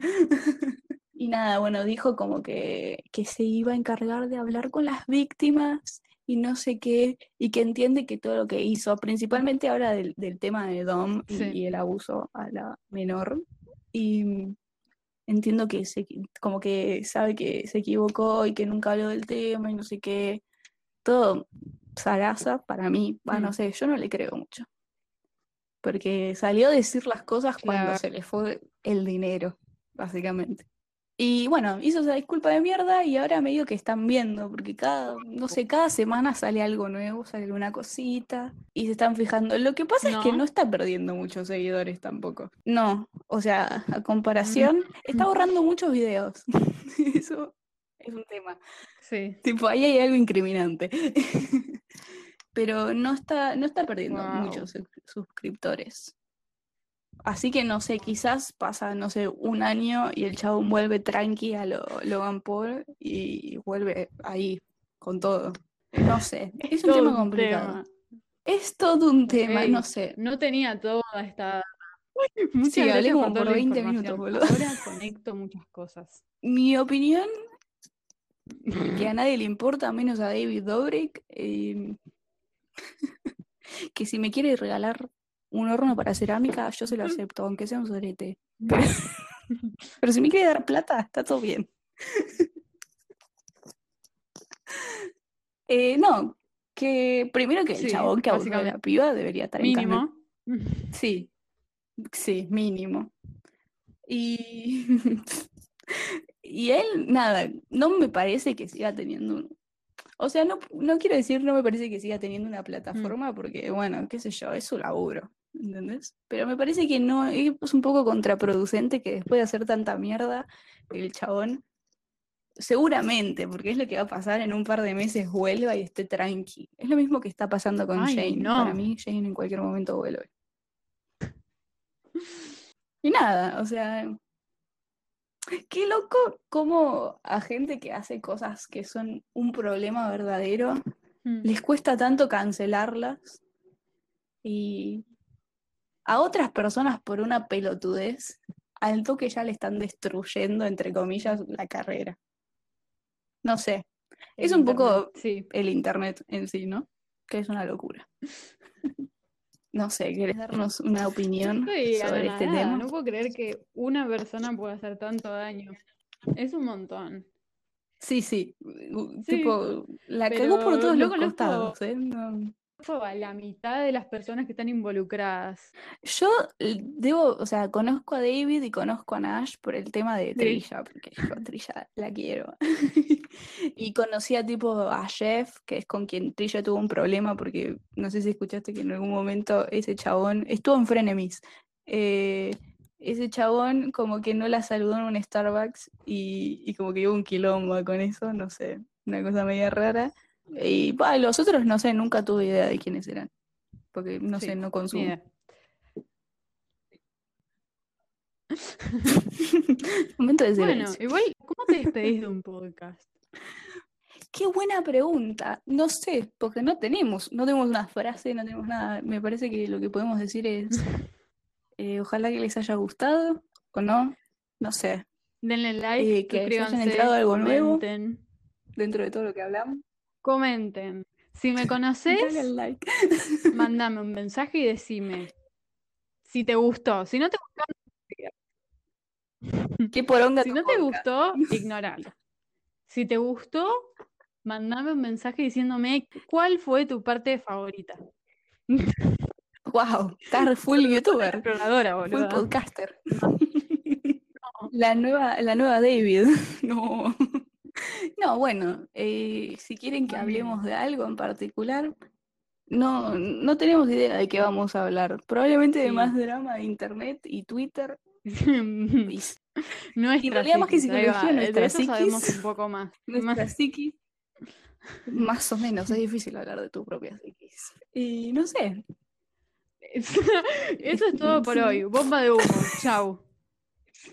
[SPEAKER 1] Y nada, bueno, dijo como que, que se iba a encargar de hablar con las víctimas y no sé qué, y que entiende que todo lo que hizo, principalmente ahora del, del tema de Dom y,
[SPEAKER 2] Sí.
[SPEAKER 1] y el abuso a la menor, y mm, entiendo que se, como que sabe que se equivocó y que nunca habló del tema y no sé qué, todo zaraza para mí, bueno, no
[SPEAKER 2] Mm.
[SPEAKER 1] sé, yo no le creo mucho porque salió a decir las cosas cuando
[SPEAKER 2] Claro.
[SPEAKER 1] se le fue el dinero, básicamente. Y bueno, hizo esa disculpa de mierda y ahora medio que están viendo, porque cada, no sé, cada semana sale algo nuevo, sale alguna cosita y se están fijando. Lo que pasa es que
[SPEAKER 2] No.
[SPEAKER 1] está perdiendo muchos seguidores tampoco. No, o sea, a comparación, está borrando muchos videos. Eso es un tema.
[SPEAKER 2] Sí.
[SPEAKER 1] Tipo, ahí hay algo incriminante. Pero no está, no está perdiendo muchos sus- suscriptores. Así que no sé, quizás pasa, no sé, un año y el chabón vuelve tranqui a lo Logan Paul y vuelve ahí con todo. No sé, es un
[SPEAKER 2] Todo
[SPEAKER 1] tema
[SPEAKER 2] un
[SPEAKER 1] complicado.
[SPEAKER 2] tema.
[SPEAKER 1] Es todo un tema, no sé.
[SPEAKER 2] No tenía toda esta. Muchas
[SPEAKER 1] Sí, hablé como
[SPEAKER 2] por toda
[SPEAKER 1] por
[SPEAKER 2] la
[SPEAKER 1] 20 minutos, boludo.
[SPEAKER 2] Ahora conecto muchas cosas.
[SPEAKER 1] Mi opinión, que a nadie le importa, menos a David Dobrik, eh, que si me quiere regalar un horno para cerámica, yo se lo acepto, aunque sea un sorete. Pero, pero si me quiere dar plata, está todo bien. Eh, no, que primero que el
[SPEAKER 2] Sí,
[SPEAKER 1] chabón que abusó de la piba debería estar en cana.
[SPEAKER 2] Mínimo.
[SPEAKER 1] Sí, sí, mínimo. Y, y él, nada, no me parece que siga teniendo un... O sea, no, no quiero decir no me parece que siga teniendo una plataforma porque, bueno, qué sé yo, es su laburo, ¿entendés? Pero me parece que no, es un poco contraproducente que después de hacer tanta mierda, el chabón, seguramente, porque es lo que va a pasar en un par de meses, vuelva y esté tranqui. Es lo mismo que está pasando con
[SPEAKER 2] Ay,
[SPEAKER 1] Jane.
[SPEAKER 2] no.
[SPEAKER 1] Para mí, Jane en cualquier momento vuelve. Y nada, o sea, qué loco como a gente que hace cosas que son un problema verdadero,
[SPEAKER 2] Mm.
[SPEAKER 1] les cuesta tanto cancelarlas y a otras personas por una pelotudez, al toque ya le están destruyendo, entre comillas, la carrera. No sé, es un poco
[SPEAKER 2] Sí.
[SPEAKER 1] el internet en sí, ¿no? Que es una locura. No sé, ¿querés darnos una opinión sobre este tema?
[SPEAKER 2] No puedo creer que una persona pueda hacer tanto daño. Es un montón.
[SPEAKER 1] Sí, sí, tipo, la cagó por todos los costados, ¿eh? No.
[SPEAKER 2] A la mitad de las personas que están involucradas.
[SPEAKER 1] Yo eh, debo, o sea, conozco a David y conozco a Nash por el tema de
[SPEAKER 2] Sí.
[SPEAKER 1] Trilla, porque yo Trilla la quiero. Y conocí a tipo a Jeff, que es con quien Trilla tuvo un problema, porque no sé si escuchaste que en algún momento ese chabón estuvo en Frenemies. eh, ese chabón como que no la saludó en un Starbucks y, y como que hubo un quilombo con eso, no sé, una cosa media rara. Y bah, los otros no sé, nunca tuve idea de quiénes eran, porque no
[SPEAKER 2] Sí,
[SPEAKER 1] sé, no consumo. Momento de
[SPEAKER 2] Bueno, igual, ¿cómo te despedís de un podcast?
[SPEAKER 1] Qué buena pregunta. No sé, porque no tenemos, no tenemos una frase, no tenemos nada. Me parece que lo que podemos decir es, eh, ojalá que les haya gustado o no, no sé,
[SPEAKER 2] Denle like,
[SPEAKER 1] Eh, que hayan enterado algo nuevo. dentro de todo lo que hablamos.
[SPEAKER 2] Comenten. Si me conoces,
[SPEAKER 1] like.
[SPEAKER 2] mándame un mensaje y decime si te gustó. Si no te gustó,
[SPEAKER 1] Qué poronga
[SPEAKER 2] si no te gustó, ignóralo. Si te gustó, mándame un mensaje diciéndome cuál fue tu parte favorita.
[SPEAKER 1] Wow, estás full youtuber,
[SPEAKER 2] Exploradora,
[SPEAKER 1] full podcaster. La nueva, la nueva David. No. No, bueno, eh, si quieren que hablemos de algo en particular, no, no tenemos idea de qué vamos a hablar. Probablemente de más drama de internet y Twitter. y
[SPEAKER 2] Nuestra
[SPEAKER 1] en realidad más que
[SPEAKER 2] psiquis,
[SPEAKER 1] psicología, nuestra
[SPEAKER 2] eso sabemos
[SPEAKER 1] psiquis.
[SPEAKER 2] un poco más.
[SPEAKER 1] nuestra
[SPEAKER 2] Más-
[SPEAKER 1] psiquis. Más o menos, es difícil hablar de tu propia psiquis. Y no sé,
[SPEAKER 2] Eso es todo por
[SPEAKER 1] Sí.
[SPEAKER 2] hoy. Bomba de humo. Chau.